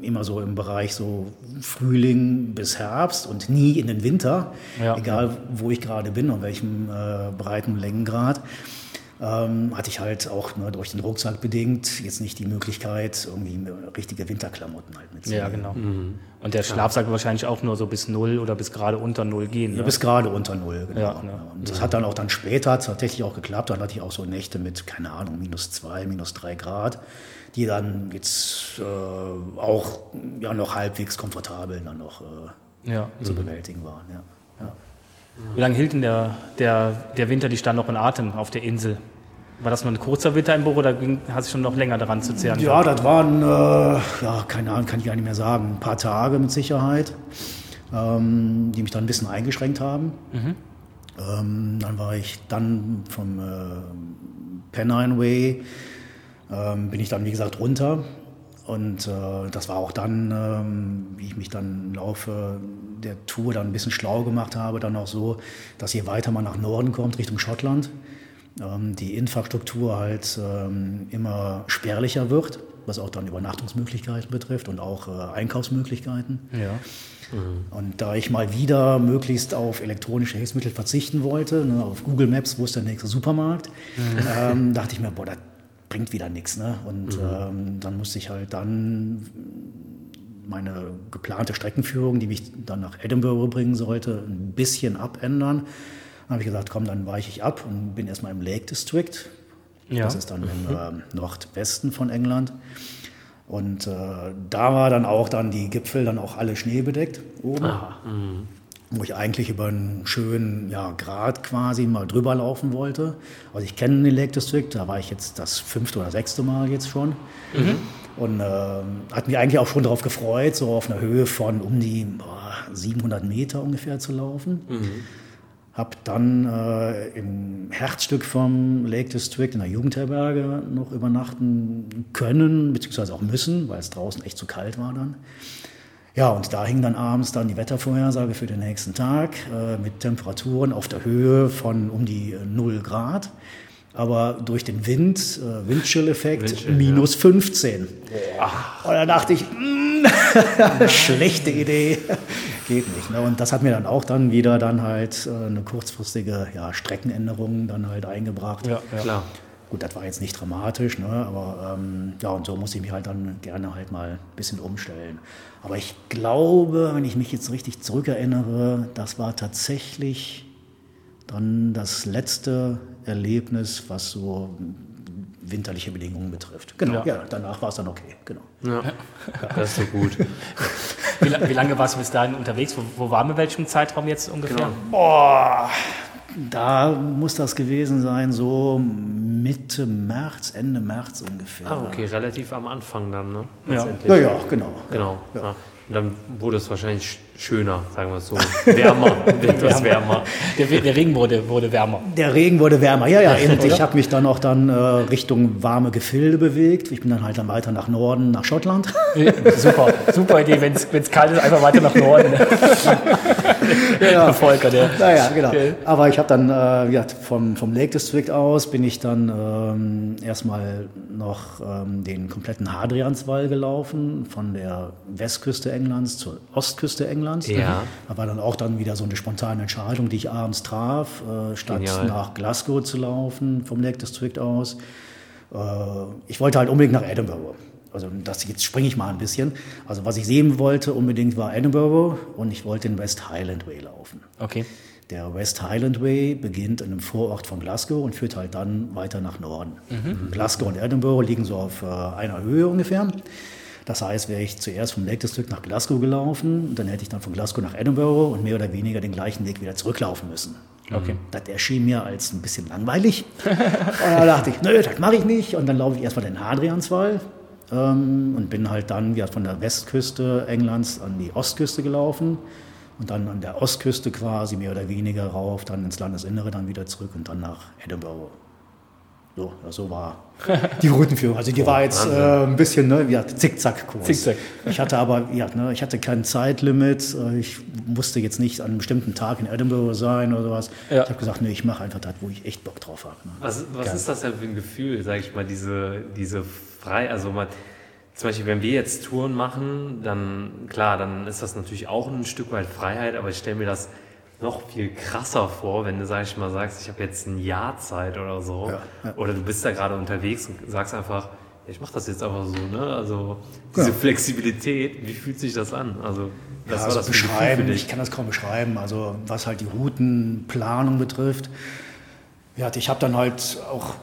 [SPEAKER 3] immer so im Bereich so Frühling bis Herbst und nie in den Winter,
[SPEAKER 1] Ja.
[SPEAKER 3] egal wo ich gerade bin und welchem äh, breiten Längengrad, ähm, hatte ich halt auch nur durch den Rucksack bedingt jetzt nicht die Möglichkeit, irgendwie richtige Winterklamotten halt mitzunehmen.
[SPEAKER 1] Ja, genau. Und der Schlafsack wird wahrscheinlich auch nur so bis null oder bis gerade unter null gehen.
[SPEAKER 3] Ja,
[SPEAKER 1] Ne?
[SPEAKER 3] bis gerade unter Null, genau.
[SPEAKER 1] Ja, ne.
[SPEAKER 3] Und das hat dann auch dann später tatsächlich auch geklappt. Dann hatte ich auch so Nächte mit, keine Ahnung, minus zwei, minus drei Grad, die dann jetzt äh, auch ja, noch halbwegs komfortabel dann noch äh,
[SPEAKER 1] Ja.
[SPEAKER 3] zu bewältigen waren. Ja. Ja.
[SPEAKER 1] Wie lange hielt denn der, der, der Winter die stand noch in Atem auf der Insel? War das nur ein kurzer Winter im Büro oder ging, hast du schon noch länger daran zu zehren?
[SPEAKER 3] Ja, das waren, äh, ja, keine Ahnung, kann ich gar nicht mehr sagen, ein paar Tage mit Sicherheit, ähm, die mich dann ein bisschen eingeschränkt haben. Ähm, dann war ich dann vom äh, Pennine Way, ähm, bin ich dann, wie gesagt, runter. Und äh, das war auch dann, ähm, wie ich mich dann im Laufe der Tour dann ein bisschen schlau gemacht habe, dann auch so, dass je weiter man nach Norden kommt, Richtung Schottland, ähm, die Infrastruktur halt ähm, immer spärlicher wird, was auch dann Übernachtungsmöglichkeiten betrifft und auch äh, Einkaufsmöglichkeiten.
[SPEAKER 1] Ja.
[SPEAKER 3] Und da ich mal wieder möglichst auf elektronische Hilfsmittel verzichten wollte, ne, auf Google Maps, wo ist der nächste Supermarkt, ähm, dachte ich mir, boah, das bringt wieder nichts. Ne? Und ähm, dann musste ich halt dann meine geplante Streckenführung, die mich dann nach Edinburgh bringen sollte, ein bisschen abändern. Dann habe ich gesagt, komm, dann weiche ich ab und bin erstmal im Lake District.
[SPEAKER 1] Ja.
[SPEAKER 3] Das ist dann im ähm, Nordwesten von England. Und äh, da war dann auch dann die Gipfel dann auch alle schneebedeckt oben, wo ich eigentlich über einen schönen ja, Grad quasi mal drüber laufen wollte. Also ich kenne den Lake District, da war ich jetzt das fünfte oder sechste Mal jetzt schon. Und äh, hat mich eigentlich auch schon darauf gefreut, so auf einer Höhe von um die boah, 700 Meter ungefähr zu laufen. Hab dann äh, im Herzstück vom Lake District in der Jugendherberge noch übernachten können, beziehungsweise auch müssen, weil es draußen echt zu kalt war dann. Ja, und da hing dann abends dann die Wettervorhersage für den nächsten Tag äh, mit Temperaturen auf der Höhe von um die äh, 0 Grad. Aber durch den Wind, äh, Windchill-Effekt,
[SPEAKER 2] Windchill,
[SPEAKER 3] minus 15. Und da dachte ich, mm, schlechte Idee, geht nicht. Ne? Und das hat mir dann auch dann wieder dann halt äh, eine kurzfristige ja, Streckenänderung dann halt eingebracht.
[SPEAKER 1] Ja, ja.
[SPEAKER 2] Klar.
[SPEAKER 3] Gut, das war jetzt nicht dramatisch, ne? aber ähm, ja, und so muss ich mich halt dann gerne halt mal ein bisschen umstellen. Aber ich glaube, wenn ich mich jetzt richtig zurückerinnere, das war tatsächlich dann das letzte Erlebnis, was so winterliche Bedingungen betrifft. Genau,
[SPEAKER 1] Ja.
[SPEAKER 3] ja, danach war es dann okay, genau.
[SPEAKER 2] Ja. Das ist so gut.
[SPEAKER 1] Wie, wie lange warst du bis dahin unterwegs? Wo, wo waren wir welchem Zeitraum jetzt ungefähr?
[SPEAKER 2] Genau.
[SPEAKER 3] Boah, da muss das gewesen sein, so Mitte März, Ende März ungefähr.
[SPEAKER 2] Ah, okay, relativ am Anfang dann, ne?
[SPEAKER 1] Ja.
[SPEAKER 3] Ja, ja, genau.
[SPEAKER 2] Genau.
[SPEAKER 3] Ja.
[SPEAKER 2] Ja. Und dann wurde es wahrscheinlich schöner, sagen wir es so. Wärmer, etwas wärmer.
[SPEAKER 1] Der, der, Regen wurde, wurde wärmer.
[SPEAKER 3] Der Regen wurde wärmer, ja, ja. Und ich habe mich dann auch dann äh, Richtung warme Gefilde bewegt. Ich bin dann halt dann weiter nach Norden, nach Schottland.
[SPEAKER 1] super, super Idee, wenn es kalt ist, einfach weiter nach Norden.
[SPEAKER 3] Der Volker, der. Naja, genau. Aber ich habe dann äh, ja, vom, vom Lake District aus bin ich dann ähm, erstmal noch ähm, den kompletten Hadrianswall gelaufen, von der Westküste Englands zur Ostküste Englands. Ja. Da war dann auch dann wieder so eine spontane Entscheidung, die ich abends traf, äh, statt Genial. nach Glasgow zu laufen, vom Lake District aus. Äh, ich wollte halt unbedingt nach Edinburgh. Also das, jetzt springe ich mal ein bisschen. Also was ich sehen wollte unbedingt war Edinburgh und ich wollte den West Highland Way laufen.
[SPEAKER 1] Okay.
[SPEAKER 3] Der West Highland Way beginnt in einem Vorort von Glasgow und führt halt dann weiter nach Norden. Mhm. Glasgow und Edinburgh liegen so auf äh, einer Höhe ungefähr. Das heißt, wäre ich zuerst vom Lake District nach Glasgow gelaufen, dann hätte ich dann von Glasgow nach Edinburgh und mehr oder weniger den gleichen Weg wieder zurücklaufen müssen. Okay. Das erschien mir als ein bisschen langweilig. und da dachte ich, nö, das mache ich nicht. Und dann laufe ich erstmal den Hadrianswall ähm, und bin halt dann ja, von der Westküste Englands an die Ostküste gelaufen und dann an der Ostküste quasi mehr oder weniger rauf, dann ins Landesinnere, dann wieder zurück und dann nach Edinburgh. So, so war die Routenführung. Also die oh, war jetzt äh, ein bisschen ne, ja, Zickzack-Kurs. Zickzack. Ich hatte aber ja, ne, ich hatte kein Zeitlimit. Äh, ich musste jetzt nicht an einem bestimmten Tag in Edinburgh sein oder sowas. Ja. Ich habe gesagt, nee, ich mache einfach das, wo ich echt Bock drauf habe. Ne?
[SPEAKER 2] Was, was ist das denn für ein Gefühl, sage ich mal, diese, diese frei, also mal, zum Beispiel, wenn wir jetzt Touren machen, dann klar, dann ist das natürlich auch ein Stück weit Freiheit, aber ich stelle mir das noch viel krasser vor, wenn du, sag ich mal, sagst, ich habe jetzt ein Jahr Zeit oder so, ja, ja. oder du bist da gerade unterwegs und sagst einfach, ich mache das jetzt einfach so, ne? Also diese ja. Flexibilität, wie fühlt sich das an? Also
[SPEAKER 3] was ja, also das beschreiben, ich kann das kaum beschreiben. Also was halt die Routenplanung betrifft, ja, ich habe dann halt auch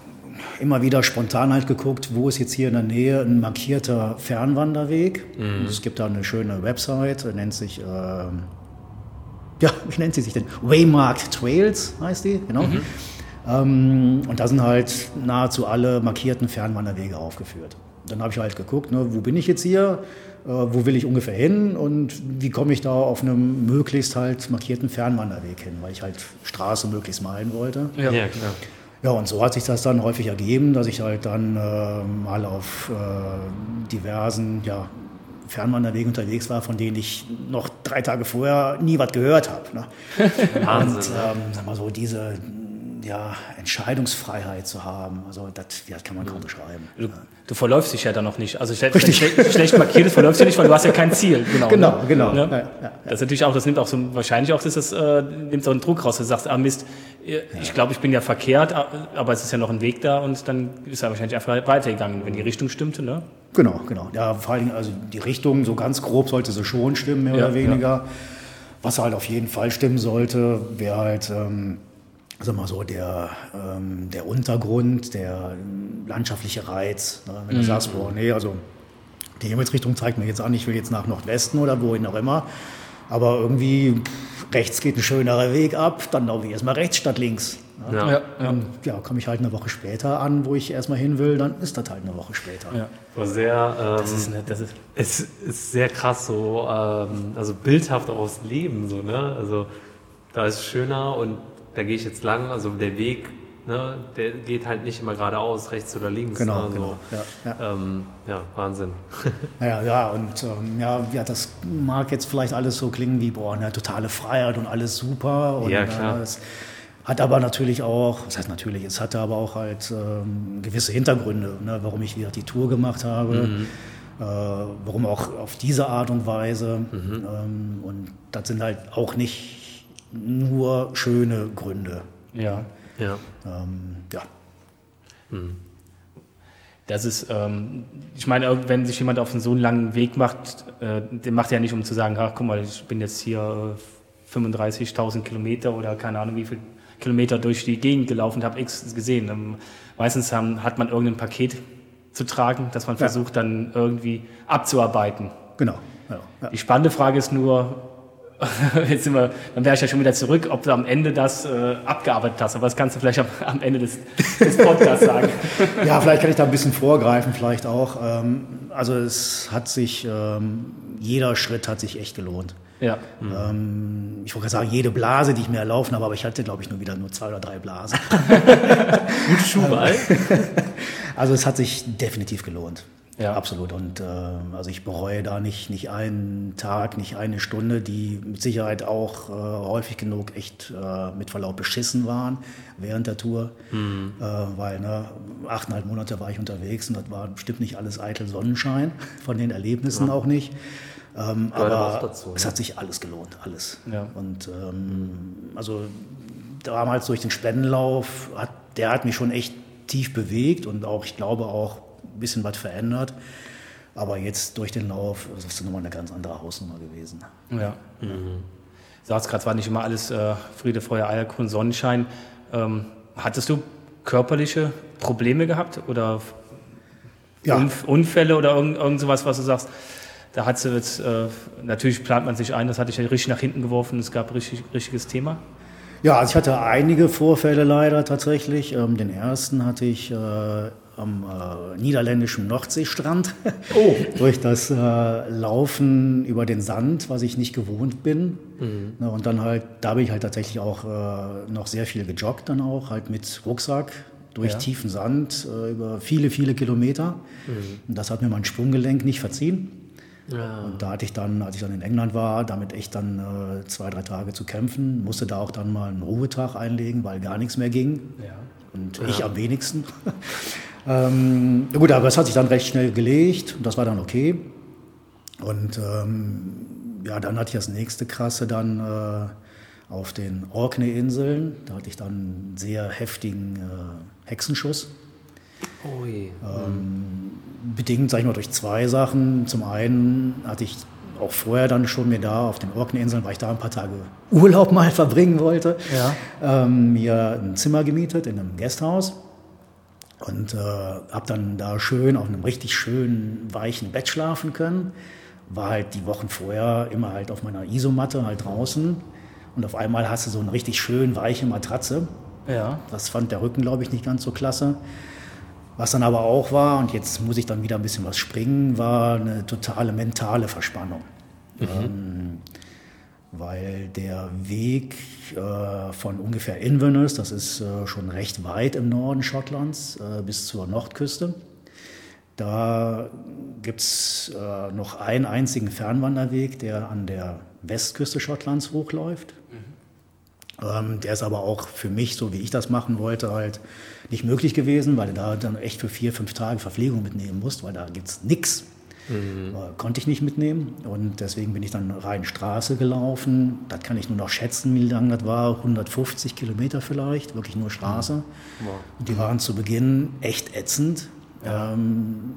[SPEAKER 3] immer wieder spontan halt geguckt, wo ist jetzt hier in der Nähe ein markierter Fernwanderweg. Mhm. Es gibt da eine schöne Website, nennt sich, äh, ja, wie nennt sie sich denn? Waymarked Trails heißt die, genau. Mhm. Ähm, und da sind halt nahezu alle markierten Fernwanderwege aufgeführt. Dann habe ich halt geguckt, ne, wo bin ich jetzt hier, äh, wo will ich ungefähr hin und wie komme ich da auf einem möglichst halt markierten Fernwanderweg hin, weil ich halt Straße möglichst meiden wollte.
[SPEAKER 2] Ja, ja klar.
[SPEAKER 3] Ja, und so hat sich das dann häufig ergeben, dass ich halt dann äh, mal auf äh, diversen ja, Fernwanderwegen unterwegs war, von denen ich noch drei Tage vorher nie was gehört habe. Ne? Wahnsinn. Und ähm, sag mal so, diese ja, Entscheidungsfreiheit zu haben. Also das, das kann man kaum beschreiben.
[SPEAKER 1] Du, du, verläufst dich ja dann noch nicht. Also schlecht, schlecht, schlecht markiert verläufst du nicht, weil du hast ja kein Ziel.
[SPEAKER 3] Genau, genau. Ne? genau. Ja?
[SPEAKER 1] Ja, das ist natürlich auch, das nimmt auch so wahrscheinlich auch das, das äh, nimmt so einen Druck raus. Du sagst, ah Mist, ich glaube, ich bin ja verkehrt, aber es ist ja noch ein Weg da und dann ist er wahrscheinlich einfach weitergegangen, wenn die Richtung stimmte, ne?
[SPEAKER 3] Genau, genau. Ja, vor allem, also die Richtung, so ganz grob sollte sie schon stimmen, mehr oder weniger. Was halt auf jeden Fall stimmen sollte, wäre halt ähm, sag mal so, der, ähm, der Untergrund, der landschaftliche Reiz. Ne? Wenn du mhm. sagst, boah, nee, also die Himmelsrichtung zeigt mir jetzt an, ich will jetzt nach Nordwesten oder wohin auch immer. Aber irgendwie rechts geht ein schönerer Weg ab, dann laufe ich erstmal rechts statt links. Ne? Ja. Ja, ja. Ja, komme ich halt eine Woche später an, wo ich erstmal hin will, dann ist das halt eine Woche später. Ja.
[SPEAKER 2] Sehr, ähm, das ist, ne, das ist, es ist sehr krass so, ähm, also bildhaft auch aufs Leben so, ne? Also da ist es schöner und da gehe ich jetzt lang, also der Weg, ne, der geht halt nicht immer geradeaus, rechts oder links.
[SPEAKER 3] Genau,
[SPEAKER 2] also,
[SPEAKER 3] genau.
[SPEAKER 2] Ja, ja. Ähm, ja Wahnsinn.
[SPEAKER 3] ja, ja, und ähm, ja, ja, das mag jetzt vielleicht alles so klingen wie, boah, eine totale Freiheit und alles super. Und,
[SPEAKER 2] ja, klar.
[SPEAKER 3] Äh, hat aber natürlich auch, was heißt natürlich, es hatte aber auch halt ähm, gewisse Hintergründe, ne, warum ich wieder die Tour gemacht habe. Mhm. Äh, warum auch auf diese Art und Weise. Mhm. Ähm, und das sind halt auch nicht nur schöne Gründe.
[SPEAKER 1] Ja.
[SPEAKER 2] Ja.
[SPEAKER 3] Ähm, ja.
[SPEAKER 1] Hm. Das ist, ähm, ich meine, wenn sich jemand auf einen so langen Weg macht, äh, den macht er ja nicht, um zu sagen, ach, guck mal, ich bin jetzt hier äh, 35.000 Kilometer oder keine Ahnung wie viel Kilometer durch die Gegend gelaufen und habe X gesehen. Ähm, meistens haben, hat man irgendein Paket zu tragen, das man ja. versucht dann irgendwie abzuarbeiten.
[SPEAKER 3] Genau.
[SPEAKER 1] Ja, ja. Die spannende Frage ist nur, jetzt sind wir, dann wäre ich ja schon wieder zurück, ob du am Ende das äh, abgearbeitet hast. Aber das kannst du vielleicht am, am Ende des, des Podcasts sagen.
[SPEAKER 3] ja, vielleicht kann ich da ein bisschen vorgreifen, vielleicht auch. Ähm, also es hat sich ähm, jeder Schritt hat sich echt gelohnt.
[SPEAKER 1] Ja.
[SPEAKER 3] Ähm, ich wollte gerade sagen, jede Blase, die ich mir erlaufen habe, aber ich hatte, glaube ich, nur wieder nur zwei oder drei Blasen.
[SPEAKER 2] Gute Schuhwahl.
[SPEAKER 3] Also es hat sich definitiv gelohnt.
[SPEAKER 1] Ja.
[SPEAKER 3] Absolut. Und äh, also ich bereue da nicht, nicht einen Tag, nicht eine Stunde, die mit Sicherheit auch äh, häufig genug echt äh, mit Verlaub beschissen waren während der Tour. Äh, weil ne, achteinhalb Monate war ich unterwegs und das war bestimmt nicht alles eitel Sonnenschein, von den Erlebnissen auch nicht. Ähm,
[SPEAKER 2] aber dazu,
[SPEAKER 3] es
[SPEAKER 2] ne?
[SPEAKER 3] hat sich alles gelohnt, alles.
[SPEAKER 1] Ja.
[SPEAKER 3] Und ähm, also damals durch den Spendenlauf, hat, der hat mich schon echt tief bewegt und auch, ich glaube, auch ein bisschen was verändert. Aber jetzt durch den Lauf ist es nochmal eine ganz andere Hausnummer gewesen.
[SPEAKER 1] Ja. Du sagst gerade, es war nicht immer alles äh, Friede, Feuer, Eierkuchen, Sonnenschein. Ähm, hattest du körperliche Probleme gehabt oder
[SPEAKER 3] Ja.
[SPEAKER 1] Unf Unfälle oder irgend, irgend sowas, was du sagst? Da hat sie jetzt, äh, natürlich plant man sich ein, das hatte ich ja richtig nach hinten geworfen, es gab richtig richtiges Thema.
[SPEAKER 3] Ja, also ich hatte einige Vorfälle leider tatsächlich. Ähm, den ersten hatte ich äh, am äh, niederländischen Nordseestrand.
[SPEAKER 1] Oh.
[SPEAKER 3] Durch das äh, Laufen über den Sand, was ich nicht gewohnt bin. Na, und dann halt, da bin ich halt tatsächlich auch äh, noch sehr viel gejoggt dann auch, halt mit Rucksack durch
[SPEAKER 1] Ja.
[SPEAKER 3] tiefen Sand äh, über viele, viele Kilometer. Und das hat mir mein Sprunggelenk nicht verziehen.
[SPEAKER 2] Ja.
[SPEAKER 3] Und da hatte ich dann, als ich dann in England war, damit echt dann äh, zwei, drei Tage zu kämpfen, musste da auch dann mal einen Ruhetag einlegen, weil gar nichts mehr ging.
[SPEAKER 1] Ja.
[SPEAKER 3] Und ich am wenigsten. ähm, ja gut, aber es hat sich dann recht schnell gelegt und das war dann okay. Und ähm, ja, dann hatte ich das nächste krasse dann äh, auf den Orkney-Inseln. Da hatte ich dann einen sehr heftigen äh, Hexenschuss.
[SPEAKER 2] Ui.
[SPEAKER 3] bedingt, sag ich mal, durch zwei Sachen. Zum einen hatte ich auch vorher dann schon mir da auf den Orkney-Inseln, weil ich da ein paar Tage Urlaub mal verbringen wollte,
[SPEAKER 1] Ja.
[SPEAKER 3] ähm, mir ein Zimmer gemietet in einem Gasthaus und äh, habe dann da schön auf einem richtig schönen, weichen Bett schlafen können. War halt die Wochen vorher immer halt auf meiner Isomatte halt draußen und auf einmal hast du so eine richtig schön weiche Matratze.
[SPEAKER 1] Ja.
[SPEAKER 3] Das fand der Rücken, glaube ich, nicht ganz so klasse. Was dann aber auch war, und jetzt muss ich dann wieder ein bisschen was springen, war eine totale mentale Verspannung. Ähm, weil der Weg äh, von ungefähr Inverness, das ist äh, schon recht weit im Norden Schottlands, äh, bis zur Nordküste, da gibt es äh, noch einen einzigen Fernwanderweg, der an der Westküste Schottlands hochläuft. Ähm, der ist aber auch für mich, so wie ich das machen wollte, halt nicht möglich gewesen, weil du da dann echt für vier, fünf Tage Verpflegung mitnehmen musst, weil da gibt's nix. Äh, konnte ich nicht mitnehmen und deswegen bin ich dann rein Straße gelaufen. Das kann ich nur noch schätzen, wie lang das war. 150 Kilometer vielleicht, wirklich nur Straße. Und die waren zu Beginn echt ätzend. Ähm,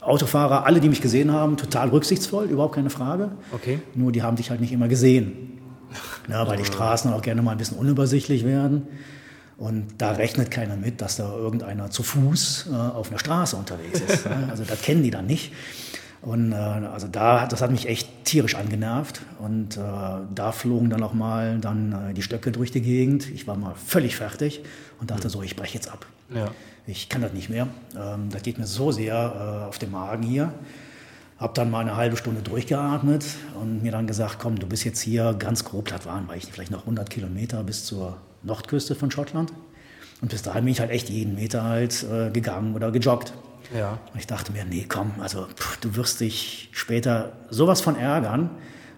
[SPEAKER 3] Autofahrer, alle, die mich gesehen haben, total rücksichtsvoll, überhaupt keine Frage.
[SPEAKER 1] Okay.
[SPEAKER 3] Nur die haben dich halt nicht immer gesehen. Ja, weil die Straßen auch gerne mal ein bisschen unübersichtlich werden. Und da rechnet keiner mit, dass da irgendeiner zu Fuß äh, auf einer Straße unterwegs ist. ne? Also das kennen die dann nicht. Und äh, also da, das hat mich echt tierisch angenervt. Und äh, da flogen dann auch mal dann äh, die Stöcke durch die Gegend. Ich war mal völlig fertig und dachte so, ich breche jetzt ab.
[SPEAKER 1] Ja.
[SPEAKER 3] Ich kann das nicht mehr. Ähm, das geht mir so sehr äh, auf den Magen hier. Hab dann mal eine halbe Stunde durchgeatmet und mir dann gesagt, komm, du bist jetzt hier ganz grob, das waren weil ich vielleicht noch 100 Kilometer bis zur Nordküste von Schottland. Und bis dahin bin ich halt echt jeden Meter halt äh, gegangen oder gejoggt.
[SPEAKER 1] Ja.
[SPEAKER 3] Und ich dachte mir, nee, komm, also pff, du wirst dich später sowas von ärgern,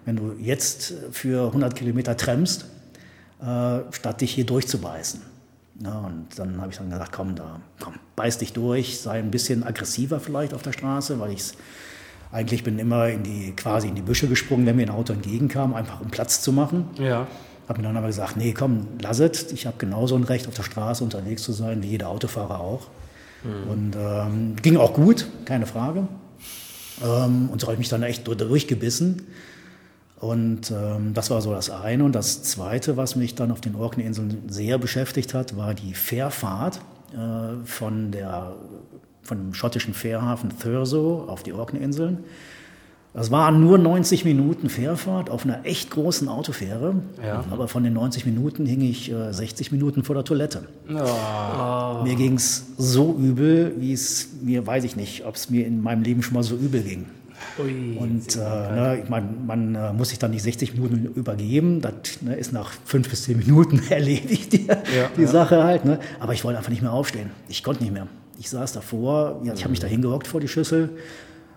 [SPEAKER 3] wenn du jetzt für 100 Kilometer tremmst, äh, statt dich hier durchzubeißen. Ja, und dann habe ich dann gesagt, komm, da, komm, beiß dich durch, sei ein bisschen aggressiver vielleicht auf der Straße, weil ich eigentlich bin immer in die, quasi in die Büsche gesprungen, wenn mir ein Auto entgegenkam, einfach um Platz zu machen.
[SPEAKER 1] Ja.
[SPEAKER 3] Habe mir dann aber gesagt, nee, komm, lass es. Ich habe genauso ein Recht, auf der Straße unterwegs zu sein, wie jeder Autofahrer auch. Und ähm, ging auch gut, keine Frage. Ähm, und so habe ich mich dann echt dur- durchgebissen. Und ähm, das war so das eine. Und das zweite, was mich dann auf den Orkney-Inseln sehr beschäftigt hat, war die Fährfahrt äh, von, der, von dem schottischen Fährhafen Thurso auf die Orkney-Inseln. Das waren nur 90 Minuten Fährfahrt auf einer echt großen Autofähre.
[SPEAKER 1] Ja.
[SPEAKER 3] Aber von den 90 Minuten hing ich äh, 60 Minuten vor der Toilette. Mir ging es so übel, wie es mir, weiß ich nicht, ob es mir in meinem Leben schon mal so übel ging. Ui, und äh, ne, man, man äh, muss sich dann die 60 Minuten übergeben. Das ne, ist nach fünf bis zehn Minuten erledigt, die, ja, die ja. Sache halt. Ne? Aber ich wollte einfach nicht mehr aufstehen. Ich konnte nicht mehr. Ich saß davor, ja, ich habe mich da hingehockt vor die Schüssel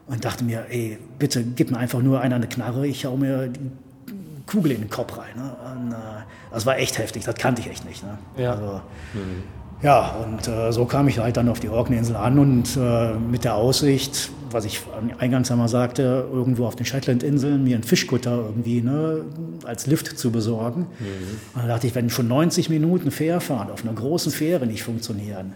[SPEAKER 3] und dachte mir, ey, bitte gib mir einfach nur einer eine Knarre, ich hau mir die Kugel in den Kopf rein. Ne? Und, äh, das war echt heftig, das kannte ich echt nicht. Ne? Ja. Also, mhm. Ja, und äh, so kam ich halt dann auf die Orkney-Insel an und äh, mit der Aussicht, was ich eingangs einmal sagte, irgendwo auf den Shetland-Inseln mir einen Fischkutter irgendwie ne, als Lift zu besorgen. Mhm. Und dann dachte ich, wenn schon 90 Minuten Fährfahrt auf einer großen Fähre nicht funktionieren,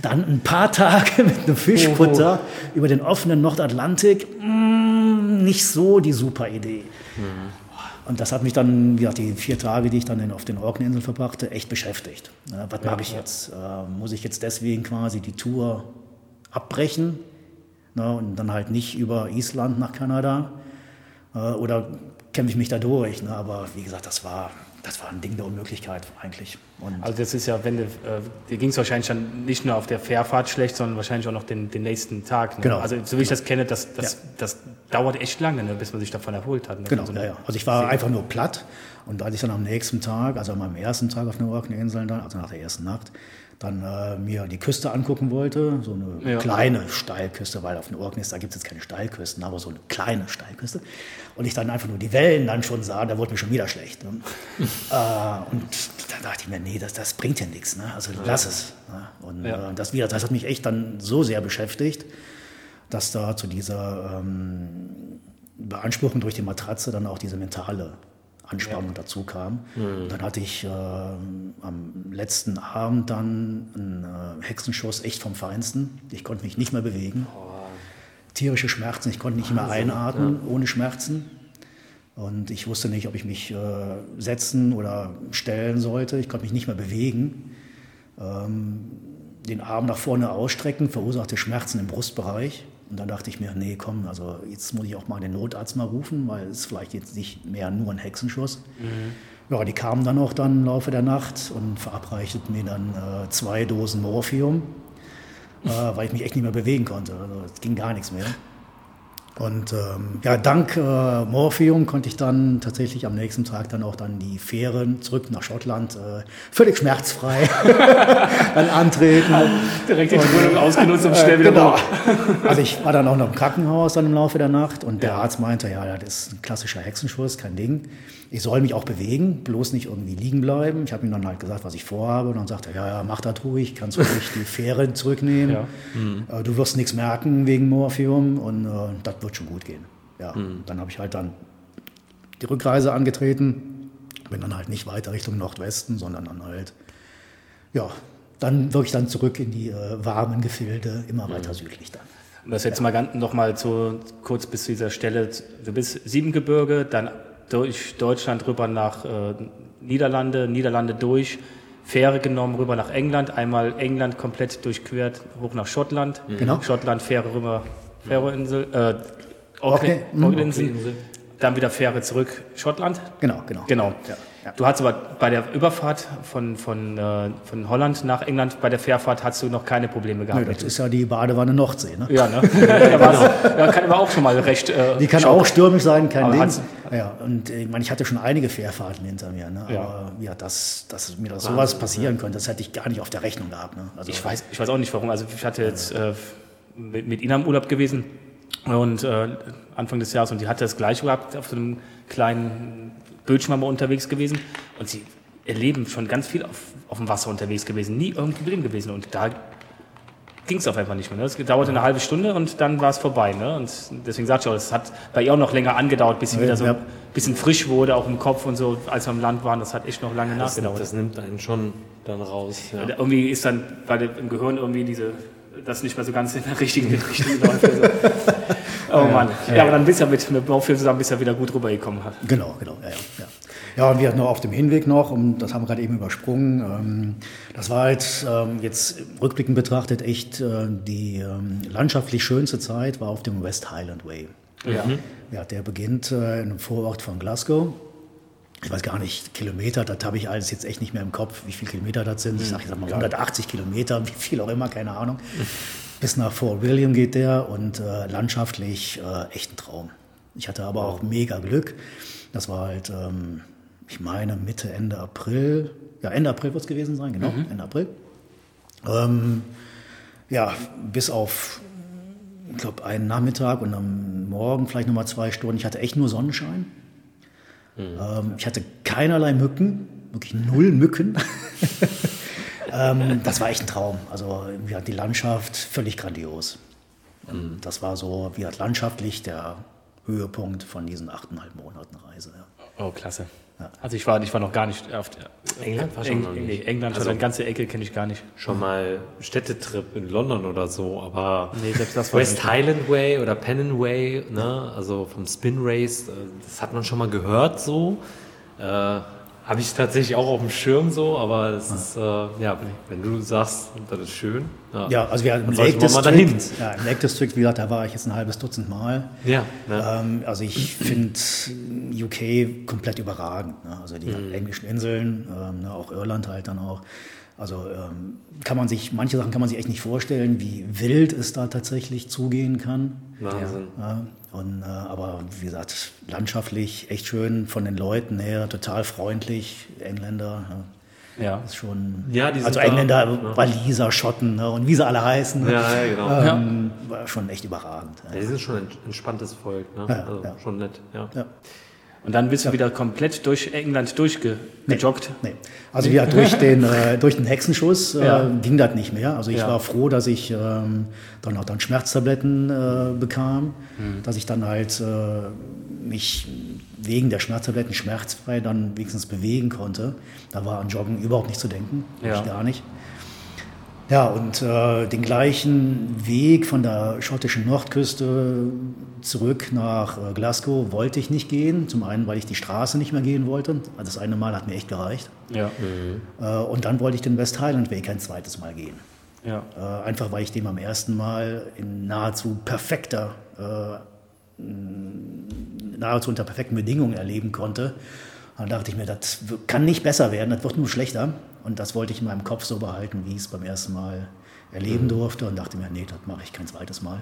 [SPEAKER 3] dann ein paar Tage mit einem Fischkutter oh. über den offenen Nordatlantik, mh, mm, nicht so die super Idee. Mhm. Und das hat mich dann, ja, die vier Tage, die ich dann auf den Orkneyinseln verbrachte, echt beschäftigt. Was ja, mache ich ja. jetzt? Äh, muss ich jetzt deswegen quasi die Tour abbrechen und dann halt nicht über Island nach Kanada? Äh, oder kämpfe ich mich da durch? Aber wie gesagt, das war das war ein Ding der Unmöglichkeit eigentlich.
[SPEAKER 1] Und also das ist ja, wenn du, äh, dir ging es wahrscheinlich dann nicht nur auf der Fährfahrt schlecht, sondern wahrscheinlich auch noch den, den nächsten Tag. Ne? Genau. Also so wie ich das kenne, das, das, ja. das dauert echt lange, ne, bis man sich davon erholt hat. Ne?
[SPEAKER 3] Genau, so ja, ja. Also ich war einfach nur platt und als ich dann am nächsten Tag, also meinem ersten Tag auf den Orkney-Inseln dann, also nach der ersten Nacht, dann äh, mir die Küste angucken wollte, so eine ja. kleine Steilküste, weil auf den Orkneys, da gibt es jetzt keine Steilküsten, aber so eine kleine Steilküste. Und ich dann einfach nur die Wellen dann schon sah, da wurde mir schon wieder schlecht. Ne? äh, und da dachte ich mir, nee, das, das bringt ja nichts, ne? also lass es. Ne? Und ja. äh, das, wieder, das hat mich echt dann so sehr beschäftigt, dass da zu dieser ähm, Beanspruchung durch die Matratze dann auch diese mentale Anspannung ja. dazu kam. Mhm. Dann hatte ich äh, am letzten Abend dann einen äh, Hexenschuss echt vom Feinsten. Ich konnte mich nicht mehr bewegen. Oh. Tierische Schmerzen, ich konnte nicht mehr einatmen ja. ohne Schmerzen. Und ich wusste nicht, ob ich mich äh, setzen oder stellen sollte. Ich konnte mich nicht mehr bewegen. Ähm, den Arm nach vorne ausstrecken verursachte Schmerzen im Brustbereich. Und dann dachte ich mir, nee, komm, also jetzt muss ich auch mal den Notarzt mal rufen, weil es vielleicht jetzt nicht mehr nur ein Hexenschuss. Mhm. Ja, die kamen dann auch dann im Laufe der Nacht und verabreichten mir dann äh, zwei Dosen Morphium, äh, weil ich mich echt nicht mehr bewegen konnte. Also es ging gar nichts mehr. Und ähm, ja, dank äh, Morphium konnte ich dann tatsächlich am nächsten Tag dann auch dann die Fähren zurück nach Schottland äh, völlig schmerzfrei dann antreten.
[SPEAKER 1] Direkt die Wohnung ausgenutzt und äh, schnell wieder genau.
[SPEAKER 3] Also ich war dann auch noch im Krankenhaus dann im Laufe der Nacht und der ja. Arzt meinte, ja, das ist ein klassischer Hexenschuss, kein Ding. Ich soll mich auch bewegen, bloß nicht irgendwie liegen bleiben. Ich habe ihm dann halt gesagt, was ich vorhabe und dann sagte er, ja, ja, mach das ruhig, kannst ruhig die Fähre zurücknehmen. Ja. Mhm. Äh, du wirst nichts merken wegen Morphium und äh, das wird schon gut gehen. Ja, mhm. dann habe ich halt dann die Rückreise angetreten, bin dann halt nicht weiter Richtung Nordwesten, sondern dann halt, ja, dann wirklich dann zurück in die äh, warmen Gefilde, immer weiter mhm. südlich dann.
[SPEAKER 1] Und das jetzt ja. mal noch mal zu, kurz bis zu dieser Stelle. Du bist Siebengebirge, dann durch Deutschland rüber nach äh, Niederlande, Niederlande durch, Fähre genommen rüber nach England, einmal England komplett durchquert, hoch nach Schottland, genau. Schottland Fähre rüber, Färöinsel, äh, Okay, Orkney-Inseln. Okay. Dann wieder Fähre zurück, Schottland.
[SPEAKER 3] Genau, genau.
[SPEAKER 1] Genau. Ja, ja. Du hast aber bei der Überfahrt von, von, äh, von Holland nach England, bei der Fährfahrt hast du noch keine Probleme gehabt.
[SPEAKER 3] Nö, das ist ja die Badewanne Nordsee, ne?
[SPEAKER 1] Ja, ne? ja, kann aber auch schon mal recht.
[SPEAKER 3] Äh, die kann schocken. auch stürmisch sein, kein aber Ding. Ja, und äh, ich meine, ich hatte schon einige Fährfahrten hinter mir, ne? Ja. Aber ja, dass, dass mir das sowas passieren könnte, das hätte ich gar nicht auf der Rechnung gehabt. Ne?
[SPEAKER 1] Also, ich, weiß, ich weiß auch nicht warum. Also ich hatte jetzt äh, mit, mit Ihnen am Urlaub gewesen und äh, Anfang des Jahres und die hatte das gleiche gehabt, auf so einem kleinen Bötchen mal unterwegs gewesen und sie erleben schon ganz viel auf, auf dem Wasser unterwegs gewesen, nie irgendein Problem gewesen und da ging es auf einfach nicht mehr. Ne? Es dauerte eine halbe Stunde und dann war es vorbei. Ne? Und deswegen sagte ich auch, es hat bei ihr auch noch länger angedauert, bis sie wieder so ein bisschen frisch wurde, auch im Kopf und so, als wir im Land waren. Das hat echt noch lange das, nachgedauert.
[SPEAKER 2] Das nimmt einen schon dann raus.
[SPEAKER 1] Ja. Irgendwie ist dann bei dem, im Gehirn irgendwie diese das nicht mehr so ganz in der richtigen Richtung läuft. Also. Oh Mann. Ja, aber dann bist du ja mit, mit Baufilm zusammen bist ja wieder gut rübergekommen.
[SPEAKER 3] Genau, genau. Ja, ja. Ja, und wir hatten noch auf dem Hinweg noch, und das haben wir gerade eben übersprungen, ähm, das war halt ähm, jetzt rückblickend betrachtet echt äh, die ähm, landschaftlich schönste Zeit, war auf dem West Highland Way. Ja. ja der beginnt äh, in einem Vorort von Glasgow. Ich weiß gar nicht, Kilometer, das habe ich alles jetzt echt nicht mehr im Kopf, wie viele Kilometer das sind. Ich sage jetzt mal 180 Kilometer, wie viel auch immer, keine Ahnung bis nach Fort William geht der und äh, landschaftlich äh, echt ein Traum. Ich hatte aber auch mega Glück. Das war halt, ähm, ich meine, Mitte, Ende April. Ja, Ende April wird es gewesen sein, genau, Ende April. Ähm, ja, bis auf, ich glaube, einen Nachmittag und am Morgen vielleicht nochmal zwei Stunden. Ich hatte echt nur Sonnenschein. Ähm, ich hatte keinerlei Mücken, wirklich null Mücken. ähm, das war echt ein Traum. Also ja, die Landschaft völlig grandios. Und Das war so, wie hat landschaftlich der Höhepunkt von diesen achteinhalb Monaten Reise. Ja.
[SPEAKER 1] Oh, klasse. Also ich war, ich war noch gar nicht auf der,
[SPEAKER 2] England war schon
[SPEAKER 1] Eng,
[SPEAKER 2] noch nicht.
[SPEAKER 1] Nee, England, also,
[SPEAKER 2] Also-
[SPEAKER 1] die ganze Ecke kenne ich gar nicht.
[SPEAKER 2] Schon mal Städtetrip in London oder so, aber
[SPEAKER 1] Nee,
[SPEAKER 2] West. Highland Way oder Pennon Way, ne? also vom Spin Race, äh, das hat man schon mal gehört so. Äh, Habe ich tatsächlich auch auf dem Schirm so, aber es ist, äh, ja, wenn du sagst, das ist schön.
[SPEAKER 3] Ja, also wir im Lake. District, ja, im Lake District, wie gesagt, da war ich jetzt ein halbes Dutzend Mal.
[SPEAKER 2] Ja, ne?
[SPEAKER 3] Ähm, also ich finde UK komplett überragend. Ne? Also die
[SPEAKER 2] Mhm.
[SPEAKER 3] englischen Inseln, ähm, ne? auch Irland halt dann auch. Also ähm, kann man sich, manche Sachen kann man sich echt nicht vorstellen, wie wild es da tatsächlich zugehen kann.
[SPEAKER 2] Wahnsinn.
[SPEAKER 3] Ja, und, äh, aber wie gesagt, landschaftlich echt schön von den Leuten her, total freundlich, Engländer. Ja.
[SPEAKER 1] Ja.
[SPEAKER 3] Ist schon,
[SPEAKER 2] Ja,
[SPEAKER 3] also
[SPEAKER 2] da,
[SPEAKER 3] Engländer,
[SPEAKER 2] ja.
[SPEAKER 3] Waliser, Schotten ne? und wie sie alle heißen. ne?
[SPEAKER 2] Ja, ja, genau.
[SPEAKER 3] Ähm, War schon echt überragend.
[SPEAKER 2] Ja, die sind schon ein entspanntes Volk, ne?
[SPEAKER 3] Ja,
[SPEAKER 2] also
[SPEAKER 3] ja.
[SPEAKER 2] schon nett, ja.
[SPEAKER 1] Und dann bist du wieder komplett durch England durchgejoggt.
[SPEAKER 3] Nee. Also ja, durch den, äh, durch den Hexenschuss äh,
[SPEAKER 1] Ja.
[SPEAKER 3] ging das nicht mehr. Also ich
[SPEAKER 1] Ja.
[SPEAKER 3] war froh, dass ich ähm, dann auch dann Schmerztabletten äh, bekam,
[SPEAKER 1] Hm.
[SPEAKER 3] dass ich dann halt äh, mich wegen der Schmerztabletten schmerzfrei dann wenigstens bewegen konnte. Da war an Joggen überhaupt nicht zu denken,
[SPEAKER 1] Ja.
[SPEAKER 3] gar nicht. Ja, und äh, den gleichen Weg von der schottischen Nordküste zurück nach äh, Glasgow wollte ich nicht gehen. Zum einen, weil ich die Straße nicht mehr gehen wollte. Also das eine Mal hat mir echt gereicht.
[SPEAKER 1] Ja.
[SPEAKER 3] Äh, und dann wollte ich den West Highland Way kein zweites Mal gehen.
[SPEAKER 1] ja.
[SPEAKER 3] Äh, einfach weil ich den beim ersten Mal in nahezu perfekter, äh, nahezu unter perfekten Bedingungen erleben konnte. Dann dachte ich mir, das kann nicht besser werden, das wird nur schlechter. Und das wollte ich in meinem Kopf so behalten, wie ich es beim ersten Mal erleben durfte. Und dachte mir, nee, das mache ich kein zweites Mal.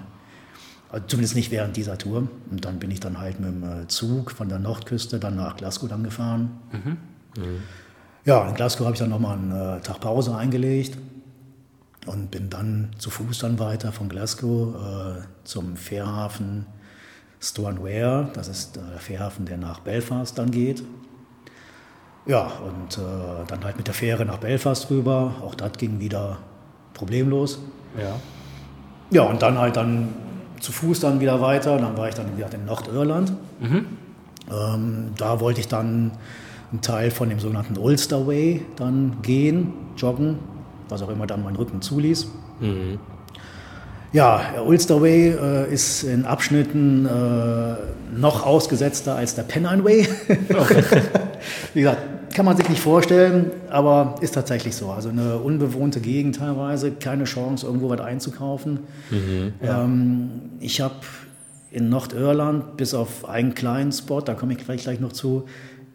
[SPEAKER 3] Also zumindest nicht während dieser Tour. Und dann bin ich dann halt mit dem äh, Zug von der Nordküste dann nach Glasgow dann gefahren. Ja, in Glasgow habe ich dann nochmal einen äh, Tag Pause eingelegt und bin dann zu Fuß dann weiter von Glasgow äh, zum Fährhafen Stornoware. Das ist äh, der Fährhafen, der nach Belfast dann geht. Ja, und äh, dann halt mit der Fähre nach Belfast rüber. Auch das ging wieder problemlos.
[SPEAKER 1] Ja.
[SPEAKER 3] Ja, und dann halt dann zu Fuß dann wieder weiter. Dann war ich dann wieder in Nordirland. Ähm, da wollte ich dann einen Teil von dem sogenannten Ulster Way dann gehen, joggen, was auch immer dann mein Rücken zuließ. Ja, der Ulster Way äh, ist in Abschnitten äh, noch ausgesetzter als der Pennine Way. Wie gesagt, kann man sich nicht vorstellen, aber ist tatsächlich so. Also eine unbewohnte Gegend teilweise, keine Chance, irgendwo was einzukaufen. Ähm, ich habe in Nordirland bis auf einen kleinen Spot, da komme ich vielleicht gleich noch zu,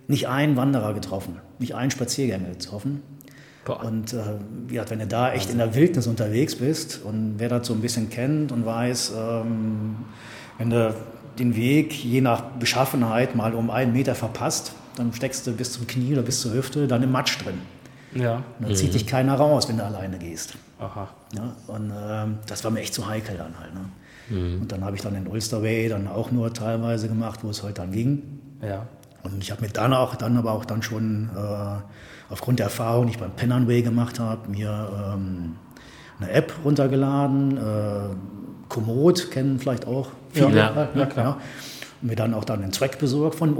[SPEAKER 3] nicht einen Wanderer getroffen, nicht einen Spaziergänger getroffen.
[SPEAKER 2] Boah.
[SPEAKER 3] Und äh, wie gesagt, wenn du da echt in der Wildnis unterwegs bist und wer das so ein bisschen kennt und weiß, ähm, wenn du den Weg je nach Beschaffenheit mal um einen Meter verpasst, dann steckst du bis zum Knie oder bis zur Hüfte dann im Matsch drin.
[SPEAKER 1] Ja.
[SPEAKER 3] Und dann zieht dich keiner raus, wenn du alleine gehst.
[SPEAKER 1] Aha.
[SPEAKER 3] Ja, und ähm, das war mir echt zu heikel dann halt. Ne? Und dann habe ich dann den Ulster Way dann auch nur teilweise gemacht, wo es halt dann ging.
[SPEAKER 1] Ja.
[SPEAKER 3] Und ich habe mir dann auch, dann aber auch dann schon äh, aufgrund der Erfahrung, die ich beim Pen Way gemacht habe, mir ähm, eine App runtergeladen. Äh, Komoot kennen vielleicht auch viele.
[SPEAKER 2] Ja.
[SPEAKER 3] halt, ne?
[SPEAKER 1] Ja, klar.
[SPEAKER 3] Und mir dann auch dann einen Track besorgt von dem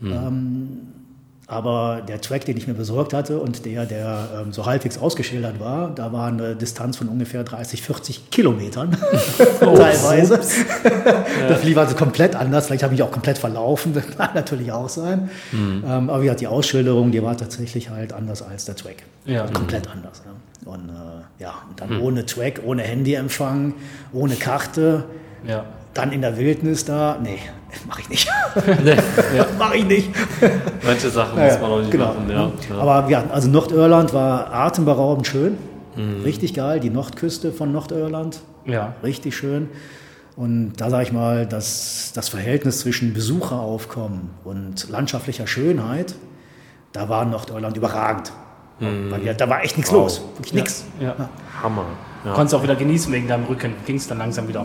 [SPEAKER 3] Way. Ähm, aber der Track, den ich mir besorgt hatte und der, der ähm, so halbwegs ausgeschildert war, da war eine Distanz von ungefähr 30, 40 Kilometern teilweise. Das lief also komplett anders. Vielleicht habe ich mich auch komplett verlaufen. Das kann natürlich auch sein. Ähm, aber wie gesagt, die Ausschilderung, die war tatsächlich halt anders als der Track.
[SPEAKER 1] Ja.
[SPEAKER 3] Komplett anders. Ja. Und äh, ja, und dann ohne Track, ohne Handyempfang, ohne Karte,
[SPEAKER 1] Ja.
[SPEAKER 3] dann in der Wildnis da. Nee, mache ich nicht.
[SPEAKER 2] Nee,
[SPEAKER 3] mache ich nicht.
[SPEAKER 2] manche Sachen
[SPEAKER 3] Ja,
[SPEAKER 2] muss man auch nicht
[SPEAKER 3] genau.
[SPEAKER 2] machen. Ja. Ja.
[SPEAKER 3] Aber ja, also Nordirland war atemberaubend schön. Richtig geil, die Nordküste von Nordirland.
[SPEAKER 1] Ja.
[SPEAKER 3] Richtig schön. Und da sage ich mal, dass das Verhältnis zwischen Besucheraufkommen und landschaftlicher Schönheit, da war Nordirland überragend. Weil ja, da war echt nichts los. Wirklich nichts.
[SPEAKER 1] Ja.
[SPEAKER 2] Hammer. Ja.
[SPEAKER 1] Konntest auch wieder genießen wegen deinem Rücken. Ging es dann langsam wieder.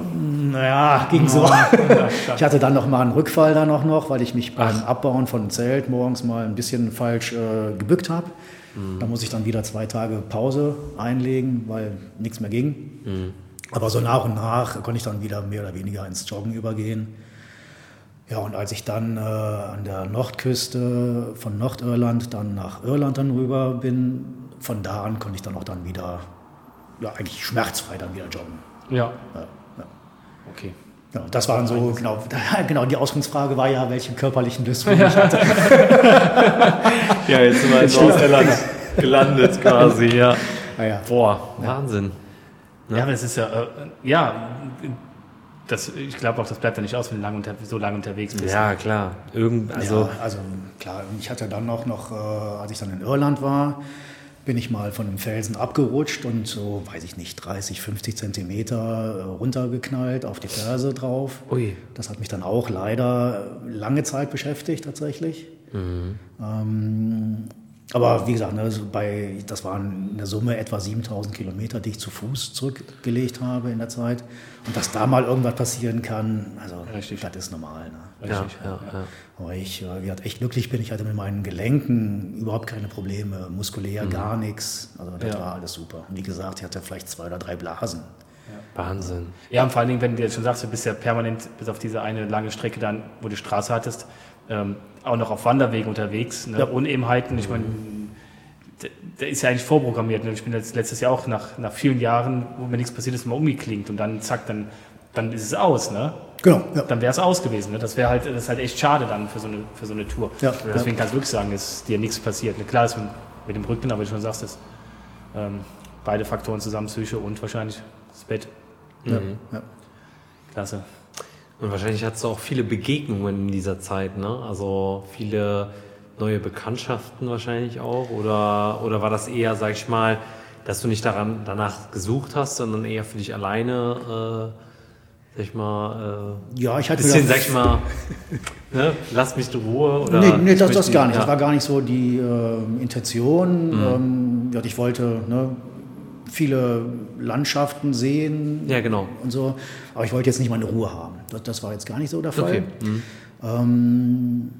[SPEAKER 3] Naja, ging so.
[SPEAKER 1] Ja,
[SPEAKER 3] Ich hatte dann noch mal einen Rückfall da noch, noch weil ich mich beim Abbauen von Zelt morgens mal ein bisschen falsch äh, gebückt habe. Da muss ich dann wieder zwei Tage Pause einlegen, weil nichts mehr ging. Aber so nach und nach konnte ich dann wieder mehr oder weniger ins Joggen übergehen. Ja, und als ich dann äh, an der Nordküste von Nordirland dann nach Irland dann rüber bin, von da an konnte ich dann auch dann wieder, ja, eigentlich schmerzfrei dann wieder joggen.
[SPEAKER 1] Ja,
[SPEAKER 3] Ja, ja.
[SPEAKER 1] okay.
[SPEAKER 3] Ja, das waren so, genau, genau, die Ausgangsfrage war ja, welche körperlichen Dysphorien ich hatte.
[SPEAKER 2] Ja, jetzt sind wir in Nordirland gelandet quasi, ja.
[SPEAKER 3] Ja, ja.
[SPEAKER 2] Boah, Wahnsinn.
[SPEAKER 1] Ja, aber das ist ja, äh, ja, das, ich glaube auch, das bleibt ja nicht aus, wenn du lang unter, so lange unterwegs bist.
[SPEAKER 2] Ja, klar. Irgend, also,
[SPEAKER 3] ja, also klar, ich hatte dann noch, noch äh, als ich dann in Irland war, bin ich mal von einem Felsen abgerutscht und so, weiß ich nicht, 30, 50 Zentimeter äh, runtergeknallt auf die Ferse drauf.
[SPEAKER 2] Ui.
[SPEAKER 3] Das hat mich dann auch leider lange Zeit beschäftigt tatsächlich. Ähm, aber wie gesagt, ne, so bei, das waren in der Summe etwa 7000 Kilometer, die ich zu Fuß zurückgelegt habe in der Zeit. Und dass da mal irgendwas passieren kann, also
[SPEAKER 1] Richtig.
[SPEAKER 3] das ist normal. Ne?
[SPEAKER 2] ja,
[SPEAKER 1] Richtig,
[SPEAKER 2] ja, ja.
[SPEAKER 3] Aber ich, wie gesagt, echt glücklich bin. Ich hatte mit meinen Gelenken überhaupt keine Probleme, muskulär gar nichts. Also das
[SPEAKER 1] Ja.
[SPEAKER 3] war alles super. Und wie gesagt, ich hatte vielleicht zwei oder drei Blasen.
[SPEAKER 2] Wahnsinn.
[SPEAKER 1] Ja, und vor allen Dingen, wenn du jetzt schon sagst, du bist ja permanent bis auf diese eine lange Strecke dann, wo du Straße hattest, ähm, auch noch auf Wanderwegen unterwegs, ne?
[SPEAKER 3] Ja.
[SPEAKER 1] Unebenheiten. Ich meine, der, der ist ja eigentlich vorprogrammiert. Ne? Ich bin jetzt letztes Jahr auch nach, nach vielen Jahren, wo mir nichts passiert ist, mal umgeklingt und dann zack, dann, dann ist es aus. Ne?
[SPEAKER 3] Genau, ja.
[SPEAKER 1] Dann wäre es aus gewesen. Ne? Das wäre halt, das ist halt echt schade dann für so eine, für so eine Tour.
[SPEAKER 3] Ja.
[SPEAKER 1] Deswegen kannst du wirklich sagen, dass dir nichts passiert. Ne? Klar ist mit, mit dem Rücken, aber wie du schon sagst, ist, ähm, beide Faktoren zusammen, Psyche und wahrscheinlich das Bett.
[SPEAKER 3] Ja, ja.
[SPEAKER 1] Klasse.
[SPEAKER 2] Und wahrscheinlich hattest du auch viele Begegnungen in dieser Zeit, ne? Also viele neue Bekanntschaften wahrscheinlich auch. Oder, oder war das eher, sag ich mal, dass du nicht daran, danach gesucht hast, sondern eher für dich alleine, äh, sag ich mal, äh,
[SPEAKER 3] ja, ich hatte
[SPEAKER 2] bisschen, sag ich mal, ne? lass mich in Ruhe oder.
[SPEAKER 3] Nee, nee das, das gar nicht.
[SPEAKER 2] Ja.
[SPEAKER 3] Das war gar nicht so die äh, Intention. Ähm, ja, ich wollte ne, viele Landschaften sehen
[SPEAKER 2] ja, genau.
[SPEAKER 3] und so, aber ich wollte jetzt nicht meine Ruhe haben. Das, war jetzt gar nicht so der Fall.
[SPEAKER 2] Okay. Mhm.
[SPEAKER 3] Ähm,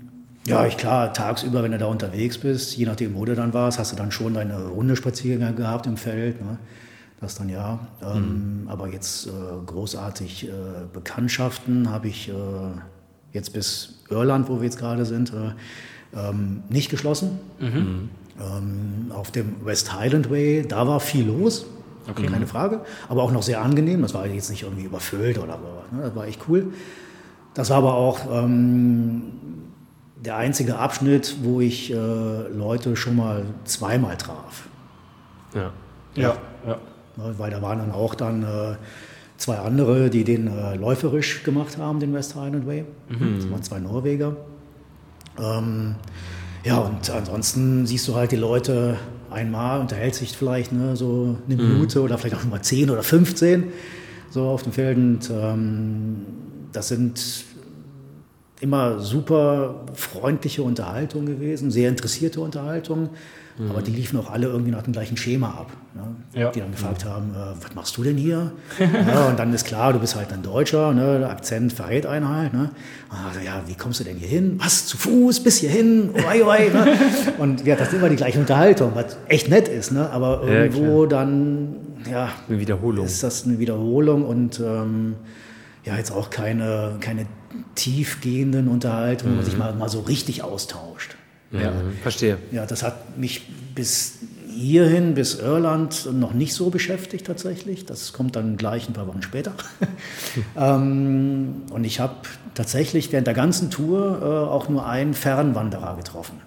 [SPEAKER 3] ja, ich klar, tagsüber, wenn du da unterwegs bist, je nachdem, wo du dann warst, hast du dann schon deine Hundespaziergänge gehabt im Feld. Ne? Das dann ja. Ähm, Aber jetzt äh, großartig äh, Bekanntschaften habe ich äh, jetzt bis Irland, wo wir jetzt gerade sind, äh, ähm, nicht geschlossen. Ähm, auf dem West Highland Way, da war viel los, keine Frage, aber auch noch sehr angenehm. Das war jetzt nicht irgendwie überfüllt oder so. Ne? Das war echt cool. Das war aber auch ähm, der einzige Abschnitt, wo ich äh, Leute schon mal zweimal traf.
[SPEAKER 2] Ja.
[SPEAKER 1] Ja, ja.
[SPEAKER 3] Ne, weil da waren dann auch dann äh, zwei andere, die den äh, läuferisch gemacht haben, den West Highland Way. Das waren zwei Norweger. Ähm, ja, und ansonsten siehst du halt die Leute einmal, unterhält sich vielleicht ne, so eine Minute oder vielleicht auch mal 10 oder 15 so auf dem Feld. Und ähm, das sind immer super freundliche Unterhaltungen gewesen, sehr interessierte Unterhaltungen. Aber die liefen auch alle irgendwie nach dem gleichen Schema ab. Ne?
[SPEAKER 1] Ja.
[SPEAKER 3] Die dann gefragt haben, äh, was machst du denn hier? ja, und dann ist klar, du bist halt ein Deutscher, ne? der Akzent verrät einen halt. Ne? Also, ja, wie kommst du denn hier hin? Was, zu Fuß, bis hierhin? Oi, oi, ne? Und ja, das ist immer die gleiche Unterhaltung, was echt nett ist. Ne? Aber irgendwo dann, ja,
[SPEAKER 2] Eine Wiederholung.
[SPEAKER 3] ist das eine Wiederholung und ähm, ja, jetzt auch keine, keine tiefgehenden Unterhaltungen, wo man sich mal, mal so richtig austauscht.
[SPEAKER 2] Ja. Verstehe.
[SPEAKER 3] Ja, das hat mich bis hierhin, bis Irland, noch nicht so beschäftigt tatsächlich. Das kommt dann gleich ein paar Wochen später. ähm, und ich habe tatsächlich während der ganzen Tour äh, auch nur einen Fernwanderer getroffen.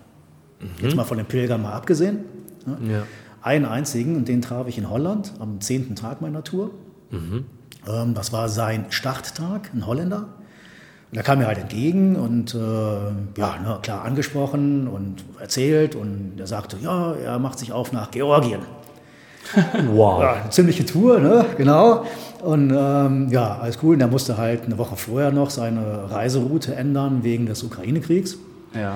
[SPEAKER 3] Jetzt mal von den Pilgern mal abgesehen. Ne?
[SPEAKER 2] Ja.
[SPEAKER 3] Einen einzigen, und den traf ich in Holland am zehnten Tag meiner Tour. Ähm, das war sein Starttag, ein Holländer. Und er kam mir halt entgegen und äh, ja, na, klar angesprochen und erzählt und er sagte, ja, er macht sich auf nach Georgien. Wow. Ja, eine ziemliche Tour, ne? genau. Und ähm, ja, alles cool. Und er musste halt eine Woche vorher noch seine Reiseroute ändern wegen des Ukraine-Kriegs.
[SPEAKER 1] Ja.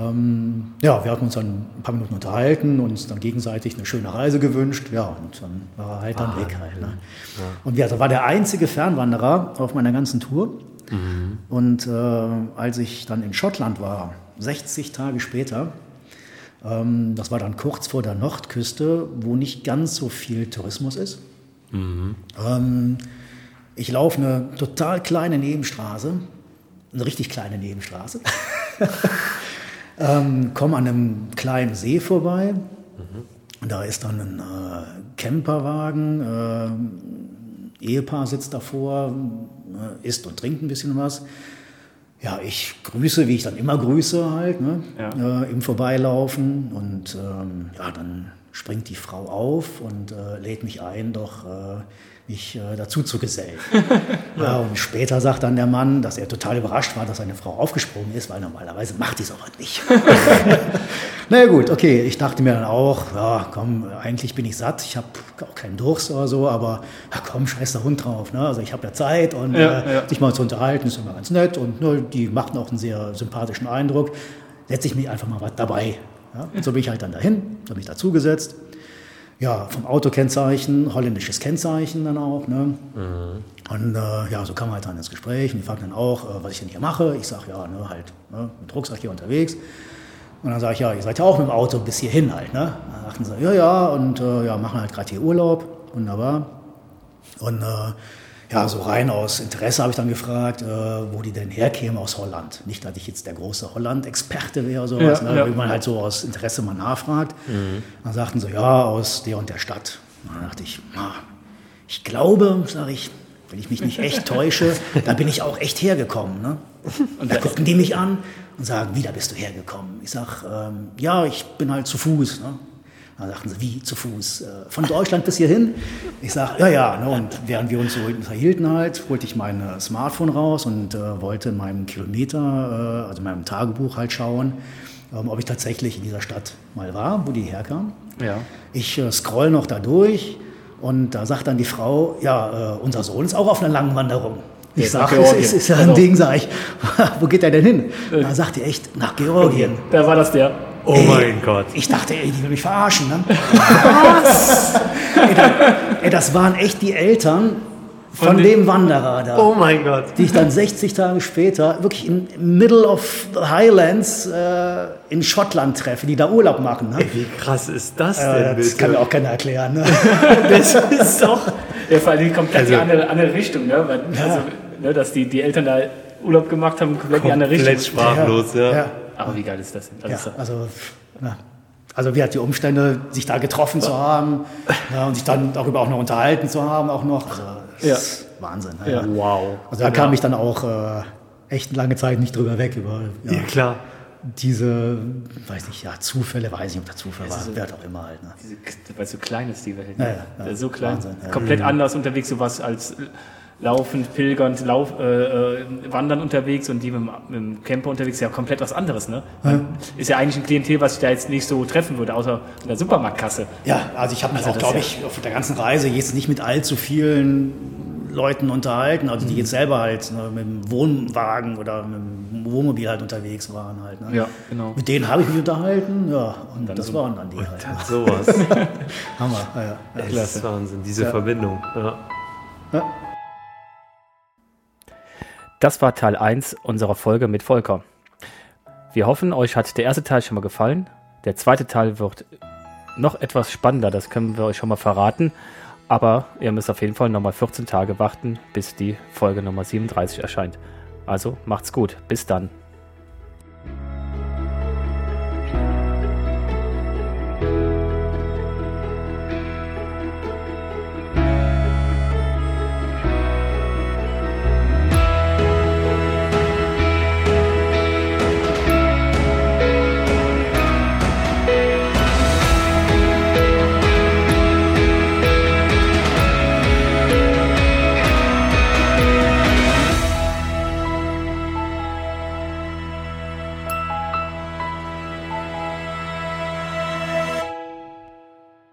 [SPEAKER 3] Ähm, ja, wir hatten uns dann ein paar Minuten unterhalten, uns dann gegenseitig eine schöne Reise gewünscht. Ja, und dann war er halt dann ah, weg halt. Ne? Ja. Und ja, da war der einzige Fernwanderer auf meiner ganzen Tour. Mhm. Und äh, als ich dann in Schottland war, 60 Tage später, ähm, das war dann kurz vor der Nordküste, wo nicht ganz so viel Tourismus ist. Mhm. Ähm, ich laufe eine total kleine Nebenstraße, eine richtig kleine Nebenstraße. ähm, komme an einem kleinen See vorbei. Mhm. Da ist dann ein äh, Camperwagen. Äh, Ehepaar sitzt davor, isst und trinkt ein bisschen was. Ja, ich grüße, wie ich dann immer grüße halt, ne? ja. äh, im Vorbeilaufen. Und ähm, ja, dann springt die Frau auf und äh, lädt mich ein, doch äh, mich äh, dazu zu gesellen. ja, und später sagt dann der Mann, dass er total überrascht war, dass seine Frau aufgesprungen ist, weil normalerweise macht die sowas nicht. naja gut, okay, ich dachte mir dann auch, ja komm, eigentlich bin ich satt, ich habe auch keinen Durst oder so, aber ja, komm, scheiß der Hund drauf. Ne? Also ich habe ja Zeit und ja, äh, ja. sich mal zu unterhalten ist immer ganz nett und ne, die machten auch einen sehr sympathischen Eindruck. Setze ich mich einfach mal was dabei. Ja? Und so bin ich halt dann dahin, so bin ich dazugesetzt ja, vom Autokennzeichen, holländisches Kennzeichen dann auch. Ne? Mhm. Und äh, ja, so kam man halt dann ins Gespräch und die fragten dann auch, äh, was ich denn hier mache. Ich sage, ja, ne, halt ne, mit Rucksack hier unterwegs. Und dann sage ich, ja, ihr seid ja auch mit dem Auto bis hierhin halt. Ne? Dann dachten sie, ja, ja, und äh, ja, machen halt gerade hier Urlaub. Wunderbar. Und äh, ja, so rein aus Interesse habe ich dann gefragt, äh, wo die denn herkämen aus Holland. Nicht, dass ich jetzt der große Holland-Experte wäre oder sowas, ja, ne, ja. wie man halt so aus Interesse mal nachfragt. Mhm. Dann sagten sie, ja, aus der und der Stadt. Und dann dachte ich, na, ich glaube, sage ich, wenn ich mich nicht echt täusche, da bin ich auch echt hergekommen. Ne? Und da gucken die mich an und sagen, wie, da bist du hergekommen? Ich sage, ähm, ja, ich bin halt zu Fuß. Ne? Dann sagten sie, wie zu Fuß? Äh, von Deutschland bis hierhin? Ich sage, ja, ja. Ne? Und während wir uns so unterhielten halt, holte ich mein äh, Smartphone raus und äh, wollte in meinem Kilometer, äh, also in meinem Tagebuch halt schauen, ähm, ob ich tatsächlich in dieser Stadt mal war, wo die herkam.
[SPEAKER 1] Ja.
[SPEAKER 3] Ich äh, scroll noch da durch und da sagt dann die Frau, ja, äh, unser Sohn ist auch auf einer langen Wanderung. Ich sage, es ist, ist ja ein genau. Ding, sag ich. Wo geht er denn hin? Da sagt die echt, nach Georgien.
[SPEAKER 1] Da war das der.
[SPEAKER 2] Oh ey, mein Gott.
[SPEAKER 3] Ich dachte, ey, die will mich verarschen. Ne? Was? ey, da, ey, das waren echt die Eltern von, von dem Wanderer da.
[SPEAKER 2] Oh mein Gott.
[SPEAKER 3] Die ich dann 60 Tage später wirklich in Middle of the Highlands äh, in Schottland treffe, die da Urlaub machen. Ne?
[SPEAKER 2] Ey, wie krass ist das denn? Äh,
[SPEAKER 3] das bitte? kann mir auch keiner erklären. Ne?
[SPEAKER 1] das ist doch. Ja, vor allem komplett also, die andere, andere Richtung. Ne? Weil, ja. also, ne, dass die, die Eltern da Urlaub gemacht haben, komplett, komplett die andere Richtung.
[SPEAKER 2] Komplett sprachlos, ja. ja.
[SPEAKER 1] Aber wie geil ist das
[SPEAKER 3] denn? Also, ja, also, na, also wie hat die Umstände, sich da getroffen zu haben ja, und sich dann darüber auch noch unterhalten zu haben, auch noch. Also, ja. Wahnsinn.
[SPEAKER 1] Ja. Wow.
[SPEAKER 3] Also da kam ich dann auch äh, echt lange Zeit nicht drüber weg über.
[SPEAKER 2] Ja, klar.
[SPEAKER 3] Diese, weiß nicht, ja, Zufälle, weiß nicht, ob der Zufall war, so, wer auch immer halt. Ne?
[SPEAKER 1] Diese, weil so klein ist die Welt. Ne? Ja, ja, so klein. Wahnsinn, Komplett anders unterwegs, sowas als laufend, pilgernd, lauf, äh, äh, wandern unterwegs und die mit dem, mit dem, Camper unterwegs, ja komplett was anderes. Ne? Ja. Ist ja eigentlich ein Klientel, was ich da jetzt nicht so treffen würde, außer in der Supermarktkasse.
[SPEAKER 3] Ja, also ich habe mich also auch, glaube ich, auf der ganzen Reise jetzt nicht mit allzu vielen Leuten unterhalten, also die mhm. jetzt selber halt ne, mit dem Wohnwagen oder mit dem Wohnmobil halt unterwegs waren halt. Ne?
[SPEAKER 1] Ja, genau.
[SPEAKER 3] Mit denen habe ich mich unterhalten, ja, und, und das so, waren dann die halt.
[SPEAKER 2] Ne? Sowas.
[SPEAKER 3] Hammer, ja.
[SPEAKER 2] ja. Das ist Wahnsinn, diese ja. Verbindung. Ja. ja.
[SPEAKER 1] Das war Teil 1 unserer Folge mit Volker. Wir hoffen, euch hat der erste Teil schon mal gefallen. Der zweite Teil wird noch etwas spannender, das können wir euch schon mal verraten. Aber ihr müsst auf jeden Fall nochmal 14 Tage warten, bis die Folge Nummer 37 erscheint. Also macht's gut. Bis dann.